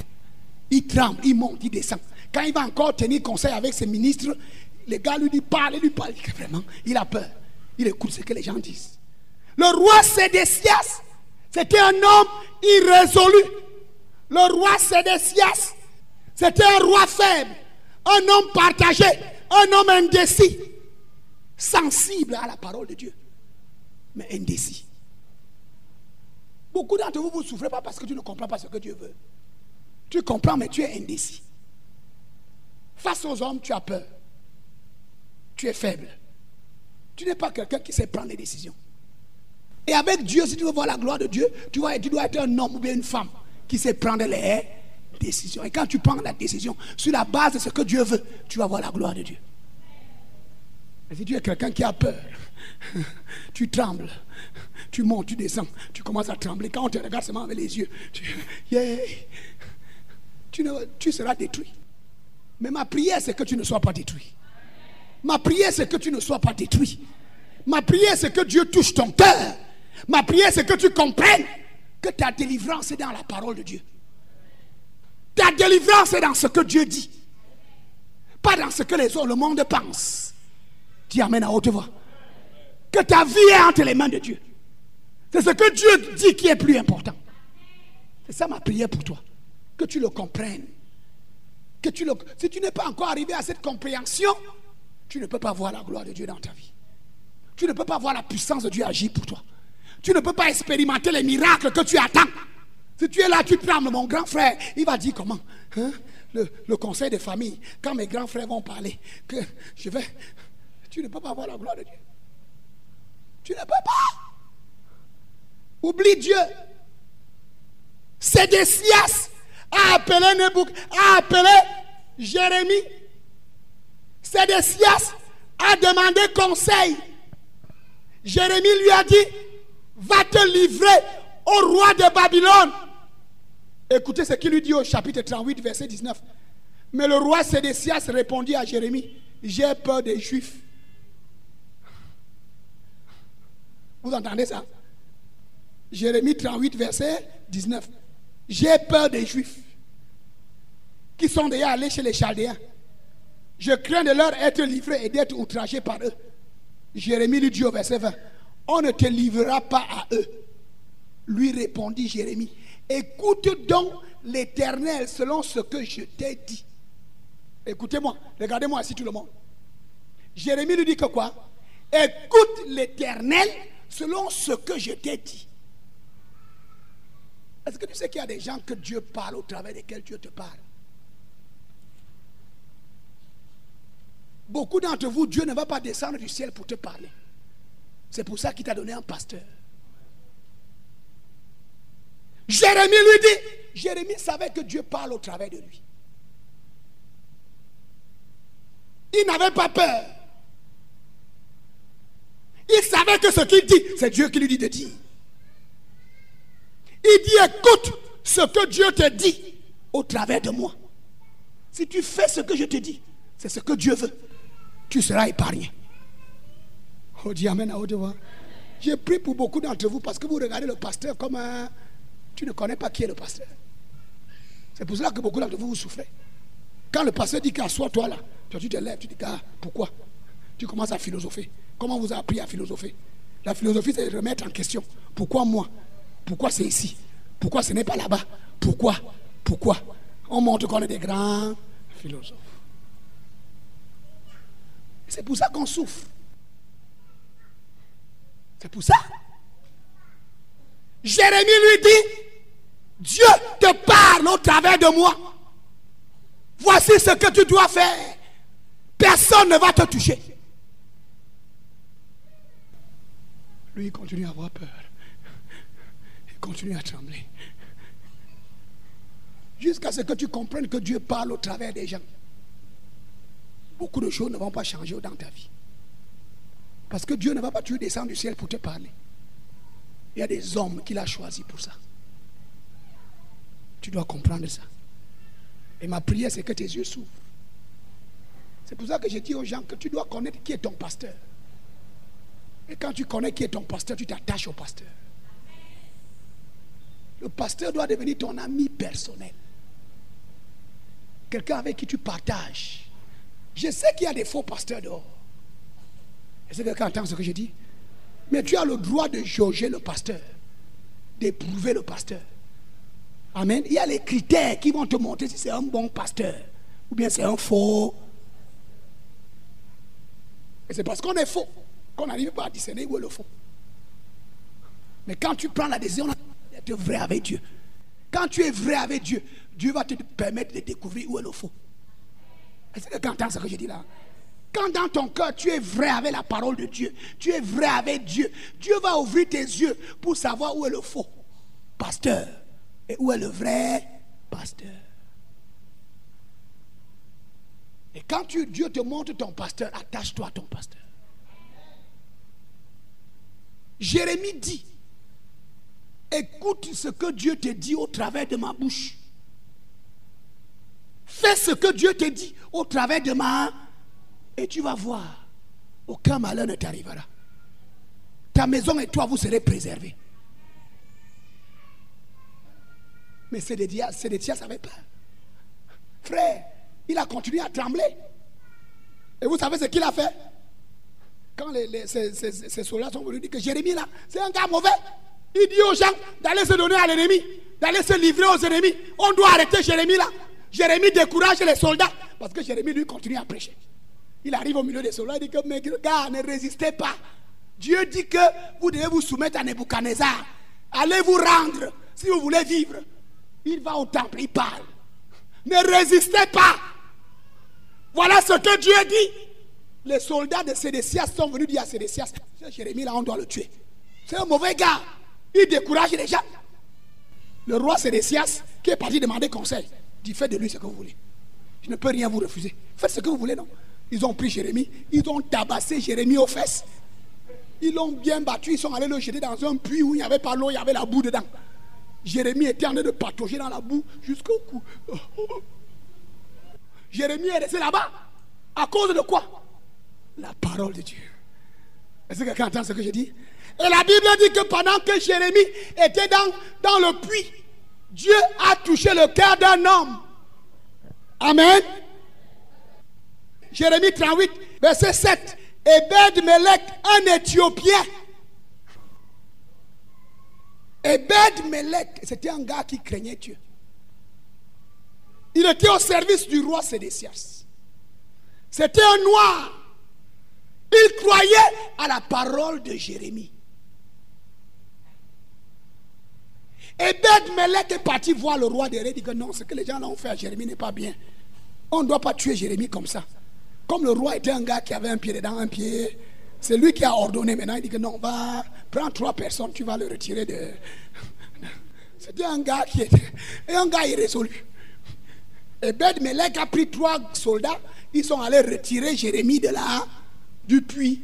Il tremble, il monte, il descend. Quand il va encore tenir conseil avec ses ministres, les gars lui disent parle, lui parle. Vraiment, il a peur. Il écoute ce que les gens disent. Le roi Sédécias, c'était un homme irrésolu. Le roi Sédécias, c'était un roi faible, un homme partagé, un homme indécis, sensible à la parole de Dieu, mais indécis. Beaucoup d'entre vous, vous ne souffrez pas parce que tu ne comprends pas ce que Dieu veut. Tu comprends, mais tu es indécis. Face aux hommes, tu as peur. Tu es faible. Tu n'es pas quelqu'un qui sait prendre des décisions. Et avec Dieu, si tu veux voir la gloire de Dieu, tu, vois, tu dois être un homme ou bien une femme qui sait prendre les décisions. Et quand tu prends la décision sur la base de ce que Dieu veut, tu vas voir la gloire de Dieu. Si tu es quelqu'un qui a peur, tu trembles, tu montes, tu descends, tu commences à trembler. Quand on te regarde seulement avec les yeux, tu, tu seras détruit. Mais ma prière, c'est que tu ne sois pas détruit. Ma prière, c'est que tu ne sois pas détruit. Ma prière, c'est que Dieu touche ton cœur. Ma prière, c'est que tu comprennes que ta délivrance est dans la parole de Dieu. Ta délivrance est dans ce que Dieu dit. Pas dans ce que les autres, le monde pense. Dis Amen à haute voix. Que ta vie est entre les mains de Dieu. C'est ce que Dieu dit qui est plus important. C'est ça ma prière pour toi. Que tu le comprennes que tu le, si tu n'es pas encore arrivé à cette compréhension, tu ne peux pas voir la gloire de Dieu dans ta vie. Tu ne peux pas voir la puissance de Dieu agir pour toi. Tu ne peux pas expérimenter les miracles que tu attends. Si tu es là, tu trembles, mon grand frère, il va dire comment hein? le, le, conseil de famille, quand mes grands frères vont parler, que je vais. Tu ne peux pas voir la gloire de Dieu. Tu ne peux pas. Oublie Dieu. Sédécias a appelé Nebouk, a appelé Jérémie. Sédécias a demandé conseil. Jérémie lui a dit, va te livrer au roi de Babylone. Écoutez ce qu'il lui dit au chapitre 38, verset 19. Mais le roi Sédécias répondit à Jérémie, j'ai peur des Juifs. Vous entendez ça? Jérémie 38, verset 19. J'ai peur des Juifs qui sont déjà allés chez les Chaldéens. Je crains de leur être livré et d'être outragé par eux. Jérémie lui dit au verset 20, on ne te livrera pas à eux. Lui répondit Jérémie, écoute donc l'Éternel selon ce que je t'ai dit. Écoutez-moi, regardez-moi ici tout le monde. Jérémie lui dit que quoi? Écoute l'Éternel selon ce que je t'ai dit. Est-ce que tu sais qu'il y a des gens que Dieu parle au travers desquels Dieu te parle? Beaucoup d'entre vous, Dieu ne va pas descendre du ciel pour te parler. C'est pour ça qu'il t'a donné un pasteur. Jérémie lui dit, Jérémie savait que Dieu parle au travers de lui. Il n'avait pas peur. Il savait que ce qu'il dit, c'est Dieu qui lui dit de dire. Il dit, écoute ce que Dieu te dit au travers de moi. Si tu fais ce que je te dis, c'est ce que Dieu veut, tu seras épargné. Oh, dis Amen à haute voix. J'ai pris pour beaucoup d'entre vous parce que vous regardez le pasteur comme un... Tu ne connais pas qui est le pasteur. C'est pour cela que beaucoup d'entre vous, vous souffrez. Quand le pasteur dit qu'assois-toi là, tu te lèves, tu dis, ah, pourquoi? Tu commences à philosopher. Comment vous avez appris à philosopher? La philosophie, c'est de remettre en question. Pourquoi moi? Pourquoi c'est ici? Pourquoi ce n'est pas là-bas? Pourquoi? Pourquoi? On montre qu'on est des grands philosophes. C'est pour ça qu'on souffre. C'est pour ça. Jérémie lui dit, Dieu te parle au travers de moi. Voici ce que tu dois faire. Personne ne va te toucher. Lui, continue à avoir peur. Il continue à trembler. Jusqu'à ce que tu comprennes que Dieu parle au travers des gens. Beaucoup de choses ne vont pas changer dans ta vie. Parce que Dieu ne va pas tuer descendre du ciel pour te parler. Il y a des hommes qu'il a choisis pour ça. Tu dois comprendre ça. Et ma prière, c'est que tes yeux s'ouvrent. C'est pour ça que je dis aux gens que tu dois connaître qui est ton pasteur. Et quand tu connais qui est ton pasteur, tu t'attaches au pasteur. Le pasteur doit devenir ton ami personnel. Quelqu'un avec qui tu partages. Je sais qu'il y a des faux pasteurs dehors. Est-ce que quelqu'un entend ce que je dis Mais tu as le droit de jauger le pasteur, d'éprouver le pasteur. Amen. Il y a les critères qui vont te montrer si c'est un bon pasteur ou bien c'est un faux. Et c'est parce qu'on est faux qu'on n'arrive pas à discerner où est le faux. Mais quand tu prends la décision d'être vrai avec Dieu, quand tu es vrai avec Dieu, Dieu va te permettre de découvrir où est le faux. Est-ce que tu entends ce que je dis là? Quand dans ton cœur tu es vrai avec la parole de Dieu, tu es vrai avec Dieu, Dieu va ouvrir tes yeux pour savoir où est le faux pasteur. Et où est le vrai pasteur? Et quand Dieu te montre ton pasteur, attache-toi à ton pasteur. Jérémie dit, écoute ce que Dieu te dit au travers de ma bouche. Fais ce que Dieu te dit au travers de ma... Et tu vas voir, aucun malheur ne t'arrivera. Ta maison et toi, vous serez préservés. Mais c'est Sédécias avait peur. Frère, il a continué à trembler. Et vous savez ce qu'il a fait? Quand les, ces, soldats sont venus dire que Jérémie, là, c'est un gars mauvais. Il dit aux gens d'aller se donner à l'ennemi, d'aller se livrer aux ennemis. On doit arrêter Jérémie là. Jérémie décourage les soldats parce que Jérémie lui continue à prêcher. Il arrive au milieu des soldats, il dit que mes gars, ne résistez pas. Dieu dit que vous devez vous soumettre à Nebuchadnezzar. Allez vous rendre si vous voulez vivre, il va au temple, il parle. Ne résistez pas. Voilà ce que Dieu dit. Les soldats de Sédécias sont venus dire à Sédécias, Jérémie là, on doit le tuer. C'est un mauvais gars. Il décourage les gens. Le roi Sédécias, qui est parti demander conseil, dit faites de lui ce que vous voulez. Je ne peux rien vous refuser. Faites ce que vous voulez, non Ils ont pris Jérémie, ils ont tabassé Jérémie aux fesses. Ils l'ont bien battu, ils sont allés le jeter dans un puits où il n'y avait pas l'eau, il y avait la boue dedans. Jérémie était en train de patauger dans la boue jusqu'au cou. Jérémie est resté là-bas. À cause de quoi? La parole de Dieu. Est-ce que quelqu'un entend ce que je dis? Et la Bible dit que pendant que Jérémie était dans, dans le puits, Dieu a touché le cœur d'un homme. Amen. Jérémie 38, verset 7. Ebed Melech, un Éthiopien. Ebed Melech, c'était un gars qui craignait Dieu. Il était au service du roi Sédécias. C'était un noir. Il croyait à la parole de Jérémie. Ebed Melech est parti voir le roi des Il dit que non, ce que les gens ont fait à Jérémie n'est pas bien. On ne doit pas tuer Jérémie comme ça. Comme le roi était un gars qui avait un pied dedans, un pied, c'est lui qui a ordonné maintenant. Il dit que non, va, prends trois personnes, tu vas le retirer de. C'était un gars qui était. Et un gars irrésolu. Et Bed Melech a pris trois soldats. Ils sont allés retirer Jérémie de là, du puits.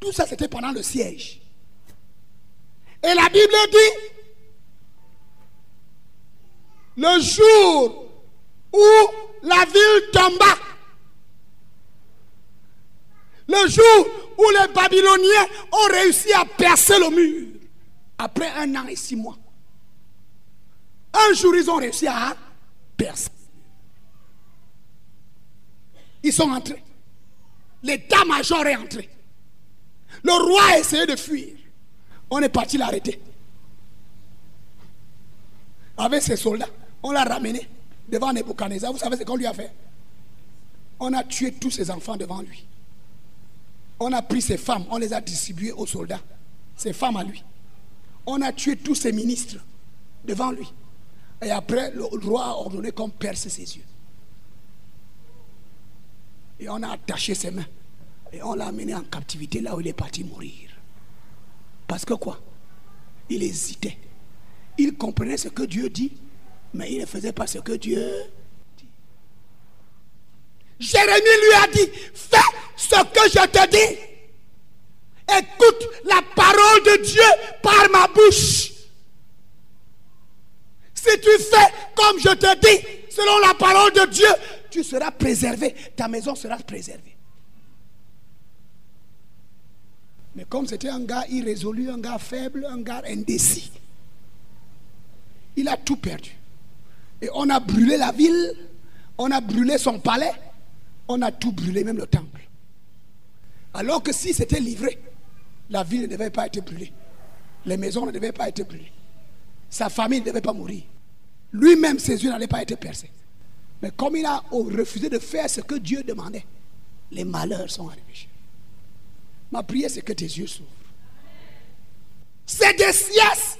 Tout ça, c'était pendant le siège. Et la Bible dit le jour où la ville tomba. Le jour où les Babyloniens ont réussi à percer le mur, après un an et six mois, un jour ils ont réussi à percer. Ils sont entrés. L'état-major est entré. Le roi a essayé de fuir. On est parti l'arrêter. Avec ses soldats, on l'a ramené devant Nebuchadnezzar, vous savez ce qu'on lui a fait? On a tué tous ses enfants devant lui. On a pris ses femmes, on les a distribuées aux soldats, ses femmes à lui. On a tué tous ses ministres devant lui. Et après, le roi a ordonné qu'on perce ses yeux. Et on a attaché ses mains. Et on l'a amené en captivité là où il est parti mourir. Parce que quoi? Il hésitait. Il comprenait ce que Dieu dit, mais il ne faisait pas ce que Dieu. Jérémie lui a dit, fais ce que je te dis. Écoute la parole de Dieu par ma bouche. Si tu fais comme je te dis, selon la parole de Dieu, tu seras préservé. Ta maison sera préservée. Mais comme c'était un gars irrésolu, un gars faible, un gars indécis, il a tout perdu. Et on a brûlé la ville, on a brûlé son palais, on a tout brûlé, même le temple. Alors que si c'était livré, la ville ne devait pas être brûlée. Les maisons ne devaient pas être brûlées. Sa famille ne devait pas mourir. Lui-même, ses yeux n'allaient pas être percés. Mais comme il a refusé de faire ce que Dieu demandait, les malheurs sont arrivés. Ma prière, c'est que tes yeux s'ouvrent. Siestes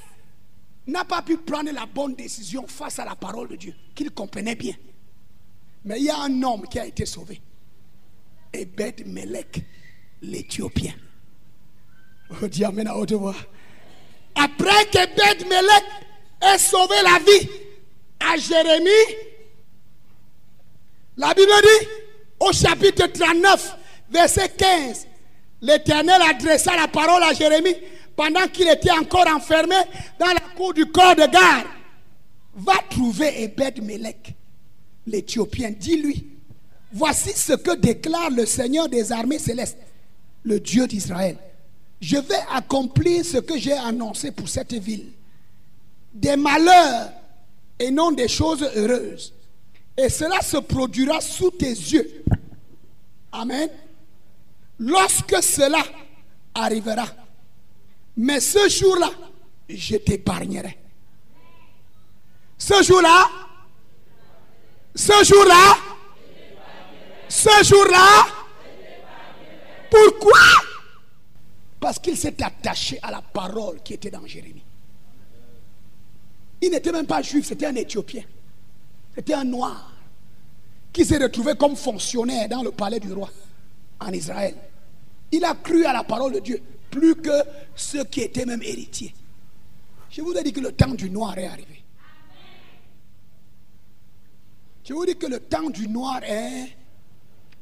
n'a pas pu prendre la bonne décision face à la parole de Dieu, qu'il comprenait bien. Mais il y a un homme qui a été sauvé. Ebed Melech, l'Éthiopien. Oh, dis Amen à haute voix. Après qu'Ebed Melech ait sauvé la vie à Jérémie, la Bible dit au chapitre 39, verset 15, l'Éternel adressa la parole à Jérémie pendant qu'il était encore enfermé dans la cour du corps de garde, va trouver Ebed Melech, l'Éthiopien. Dis-lui, voici ce que déclare le Seigneur des armées célestes, le Dieu d'Israël. Je vais accomplir ce que j'ai annoncé pour cette ville. Des malheurs et non des choses heureuses. Et cela se produira sous tes yeux. Amen. Lorsque cela arrivera, mais ce jour-là, je t'épargnerai. Ce jour-là, ce jour-là, ce jour-là, pourquoi? Parce qu'il s'est attaché à la parole qui était dans Jérémie. Il n'était même pas juif, c'était un Éthiopien. C'était un noir qui s'est retrouvé comme fonctionnaire dans le palais du roi en Israël. Il a cru à la parole de Dieu plus que ceux qui étaient même héritiers. Je vous ai dit que le temps du noir est arrivé. Je vous dis que le temps du noir est...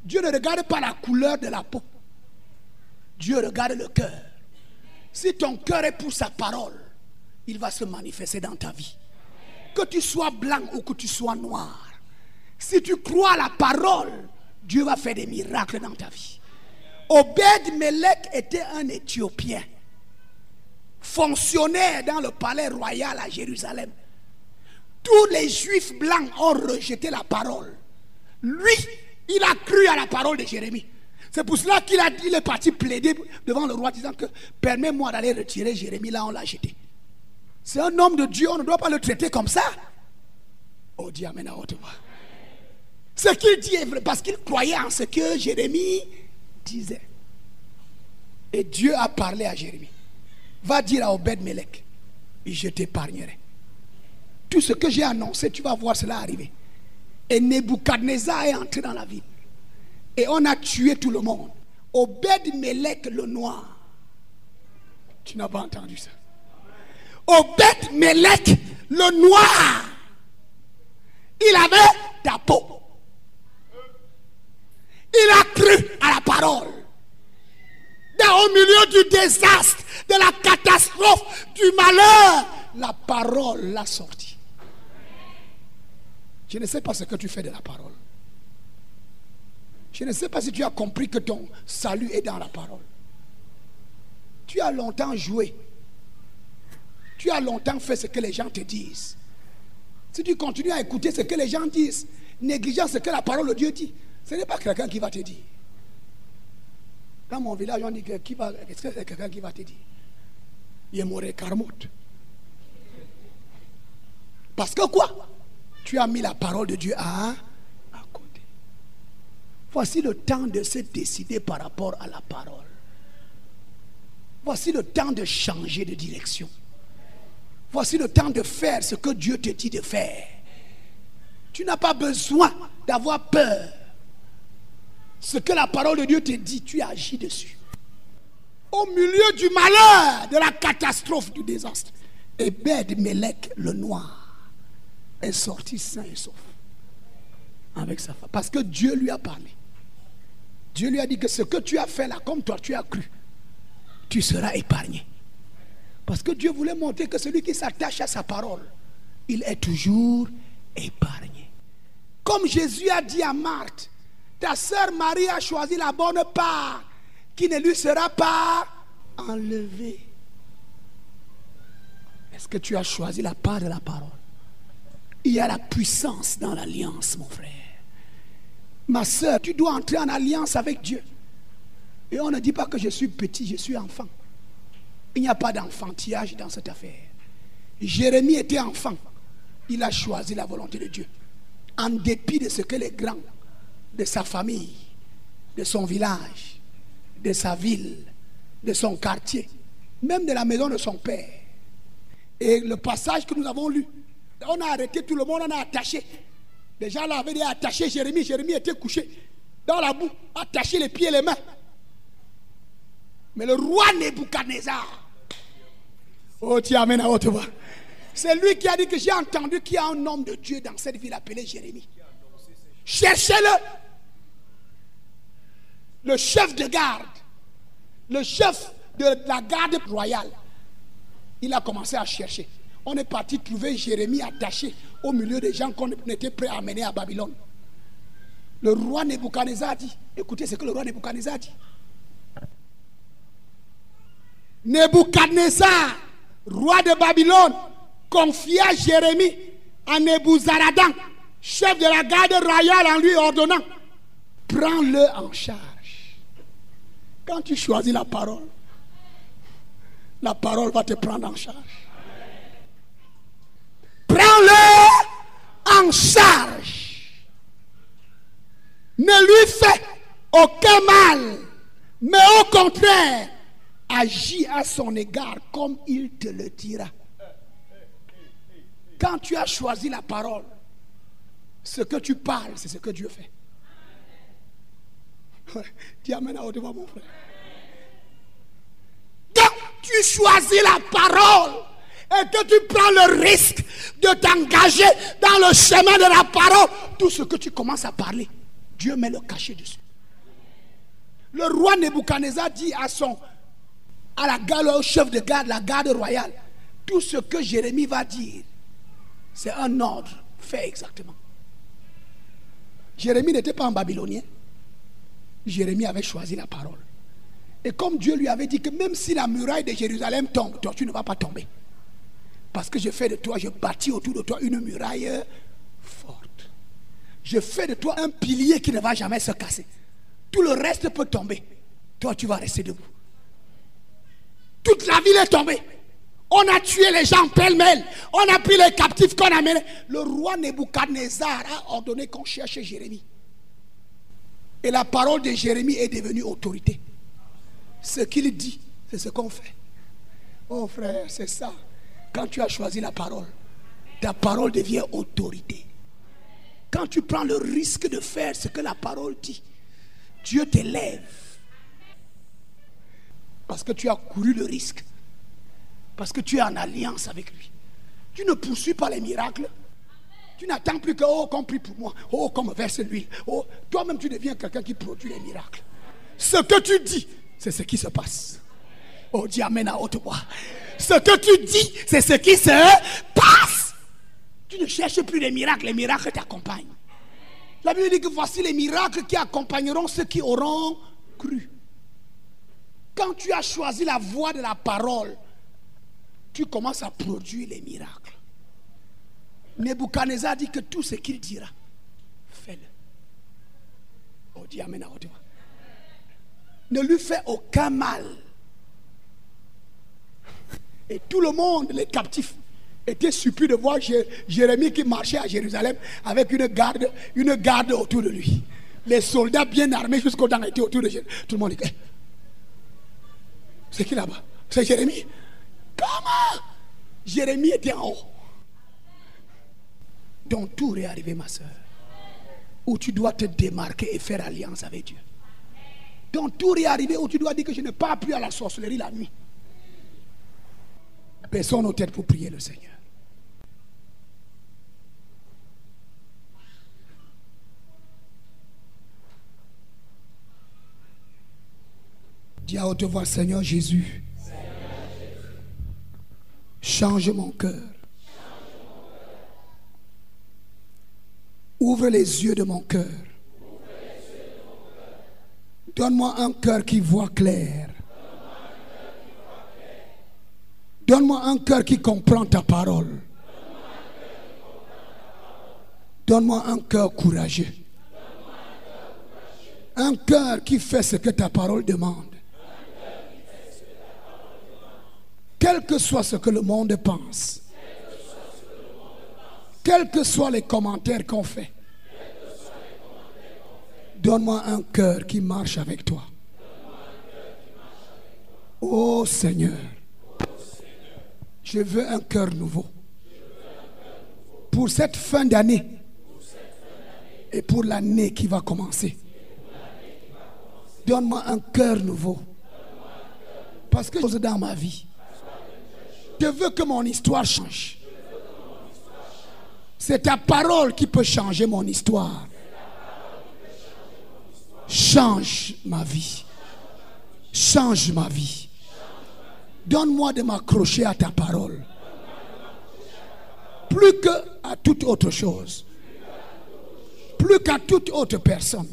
Dieu ne regarde pas la couleur de la peau. Dieu regarde le cœur. Si ton cœur est pour sa parole, il va se manifester dans ta vie. Que tu sois blanc ou que tu sois noir. Si tu crois à la parole, Dieu va faire des miracles dans ta vie. Obed Melech était un Éthiopien, fonctionnaire dans le palais royal à Jérusalem. Tous les juifs blancs ont rejeté la parole. Lui, il a cru à la parole de Jérémie. C'est pour cela qu'il a dit, est parti plaider devant le roi disant que permets-moi d'aller retirer Jérémie, là on l'a jeté. C'est un homme de Dieu, on ne doit pas le traiter comme ça. Oh Dieu, amène à haute voix. Ce qu'il dit est vrai parce qu'il croyait en ce que Jérémie disait. Et Dieu a parlé à Jérémie. Va dire à Obed Melech, je t'épargnerai. Tout ce que j'ai annoncé, tu vas voir cela arriver. Et Nebuchadnezzar est entré dans la ville. Et on a tué tout le monde. Obed Melech le noir. Tu n'as pas entendu ça. Obed Melech le noir. Il avait ta peau. Il a cru à la parole. Dans, au milieu du désastre, de la catastrophe, du malheur, la parole l'a sorti. Je ne sais pas ce que tu fais de la parole. Je ne sais pas si tu as compris que ton salut est dans la parole. Tu as longtemps joué. Tu as longtemps fait ce que les gens te disent. Si tu continues à écouter ce que les gens disent, négligeant ce que la parole de Dieu dit, ce n'est pas quelqu'un qui va te dire. Dans mon village, on dit que est-ce que c'est quelqu'un qui va te dire? Il est mort. Parce que quoi? Tu as mis la parole de Dieu à, à côté. Voici le temps de se décider par rapport à la parole. Voici le temps de changer de direction. Voici le temps de faire ce que Dieu te dit de faire. Tu n'as pas besoin d'avoir peur. Ce que la parole de Dieu te dit, tu agis dessus. Au milieu du malheur, de la catastrophe, du désastre, Ebed Melech, le noir, est sorti sain et sauf. Avec sa femme. Parce que Dieu lui a parlé. Dieu lui a dit que ce que tu as fait là, comme toi tu as cru, tu seras épargné. Parce que Dieu voulait montrer que celui qui s'attache à sa parole, il est toujours épargné. Comme Jésus a dit à Marthe, ta sœur Marie a choisi la bonne part qui ne lui sera pas enlevée. Est-ce que tu as choisi la part de la parole? Il y a la puissance dans l'alliance, mon frère. Ma sœur, tu dois entrer en alliance avec Dieu. Et on ne dit pas que je suis petit, je suis enfant. Il n'y a pas d'enfantillage dans cette affaire. Jérémie était enfant. Il a choisi la volonté de Dieu. En dépit de ce que les grands de sa famille, de son village, de sa ville, de son quartier, même de la maison de son père. Et le passage que nous avons lu, on a arrêté tout le monde, on a attaché. Les gens là avaient dit attacher Jérémie. Jérémie était couché dans la boue, attaché les pieds et les mains. Mais le roi Nebuchadnezzar, oh tu amènes à haute voix. C'est lui qui a dit que j'ai entendu qu'il y a un homme de Dieu dans cette ville appelée Jérémie. Cherchez-le. Le chef de garde, le chef de la garde royale, il a commencé à chercher. On est parti trouver Jérémie attaché au milieu des gens qu'on était prêt à amener à Babylone. Le roi Nebuchadnezzar dit, écoutez ce que le roi Nebuchadnezzar dit. Nebuchadnezzar, roi de Babylone, confia Jérémie à Nebuzaradan, chef de la garde royale, en lui ordonnant, prends-le en charge. Quand tu choisis la parole, la parole va te prendre en charge. Prends-le en charge. Ne lui fais aucun mal, mais au contraire, agis à son égard comme il te le dira. Quand tu as choisi la parole, ce que tu parles, c'est ce que Dieu fait. Dis Amen à haute voix, mon frère. Quand tu choisis la parole et que tu prends le risque de t'engager dans le chemin de la parole, tout ce que tu commences à parler, Dieu met le cachet dessus. Le roi Nebuchadnezzar dit à son à la au chef de garde, la garde royale, tout ce que Jérémie va dire, c'est un ordre fait exactement. Jérémie n'était pas un babylonien. Jérémie avait choisi la parole. Et comme Dieu lui avait dit que même si la muraille de Jérusalem tombe, toi tu ne vas pas tomber. Parce que je fais de toi, je bâtis autour de toi une muraille forte. Je fais de toi un pilier qui ne va jamais se casser. Tout le reste peut tomber. Toi, tu vas rester debout. Toute la ville est tombée. On a tué les gens pêle-mêle. On a pris les captifs qu'on a menés. Le roi Nebuchadnezzar a ordonné qu'on cherche Jérémie. Et la parole de Jérémie est devenue autorité. Ce qu'il dit, c'est ce qu'on fait. Oh frère, c'est ça. Quand tu as choisi la parole, ta parole devient autorité. Quand tu prends le risque de faire ce que la parole dit, Dieu t'élève. Parce que tu as couru le risque. Parce que tu es en alliance avec lui. Tu ne poursuis pas les miracles. Tu n'attends plus que, oh, qu'on prie pour moi. Oh, qu'on me verse l'huile. Oh, toi-même, tu deviens quelqu'un qui produit les miracles. Ce que tu dis, c'est ce qui se passe. Oh, dis Amen à haute voix. Ce que tu dis, c'est ce qui se passe. Tu ne cherches plus les miracles, les miracles t'accompagnent. La Bible dit que voici les miracles qui accompagneront ceux qui auront cru. Quand tu as choisi la voie de la parole, tu commences à produire les miracles. Nebuchadnezzar dit que tout ce qu'il dira, fais-le. Oh, Amen à. Ne lui fais aucun mal. Et tout le monde, les captifs, était surpris de voir Jérémie qui marchait à Jérusalem avec une garde, une garde autour de lui. Les soldats bien armés jusqu'au temps étaient autour de Jérémie. Tout le monde dit, c'est qui là-bas? C'est Jérémie. Comment? Jérémie était en haut. Ton tour est arrivé, ma soeur. Où tu dois te démarquer et faire alliance avec Dieu. Ton tour est arrivé où tu dois dire que je ne pars plus à la sorcellerie la nuit. Baissons nos têtes pour prier le Seigneur. Dis à haute voix, Seigneur Jésus, change mon cœur. Ouvre les yeux de mon cœur. Donne-moi un cœur qui voit clair. Donne-moi un cœur qui comprend ta parole. Donne-moi un cœur courageux. Un cœur qui fait ce que ta parole demande. Quel que soit ce que le monde pense. Quels que soient les commentaires qu'on fait. Donne-moi un cœur qui marche avec toi. Oh Seigneur, je veux un cœur nouveau. Pour cette fin d'année et pour l'année qui va commencer. Donne-moi un cœur nouveau. Parce que je dans ma vie. Je veux que mon histoire change. C'est ta parole qui peut changer mon histoire. Change ma vie. Change ma vie. Donne-moi de m'accrocher à ta parole. Plus que à toute autre chose. Plus qu'à toute autre personne.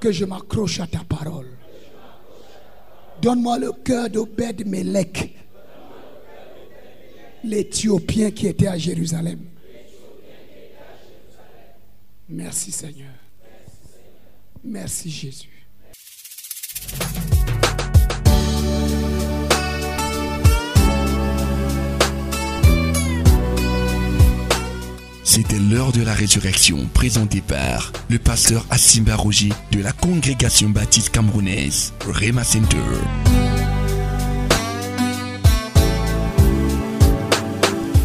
Que je m'accroche à ta parole. Donne-moi le cœur d'Obed Melech l'Éthiopien qui était à Jérusalem. Merci Seigneur. Merci Jésus. C'était l'heure de la résurrection, présenté par le pasteur Assimba Roger de la congrégation baptiste camerounaise, Rema Center.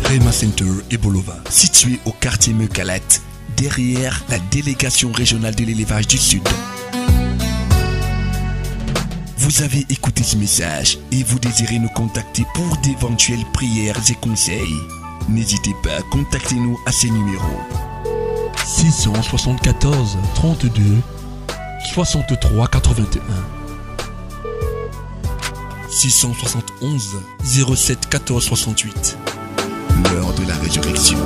Rema Center et Bolova, situé au quartier Meucalat, derrière la délégation régionale de l'élevage du Sud. Vous avez écouté ce message et vous désirez nous contacter pour d'éventuelles prières et conseils. N'hésitez pas à contacter nous à ces numéros. 674 32 63 81 671 07 14 68. L'heure de la résurrection.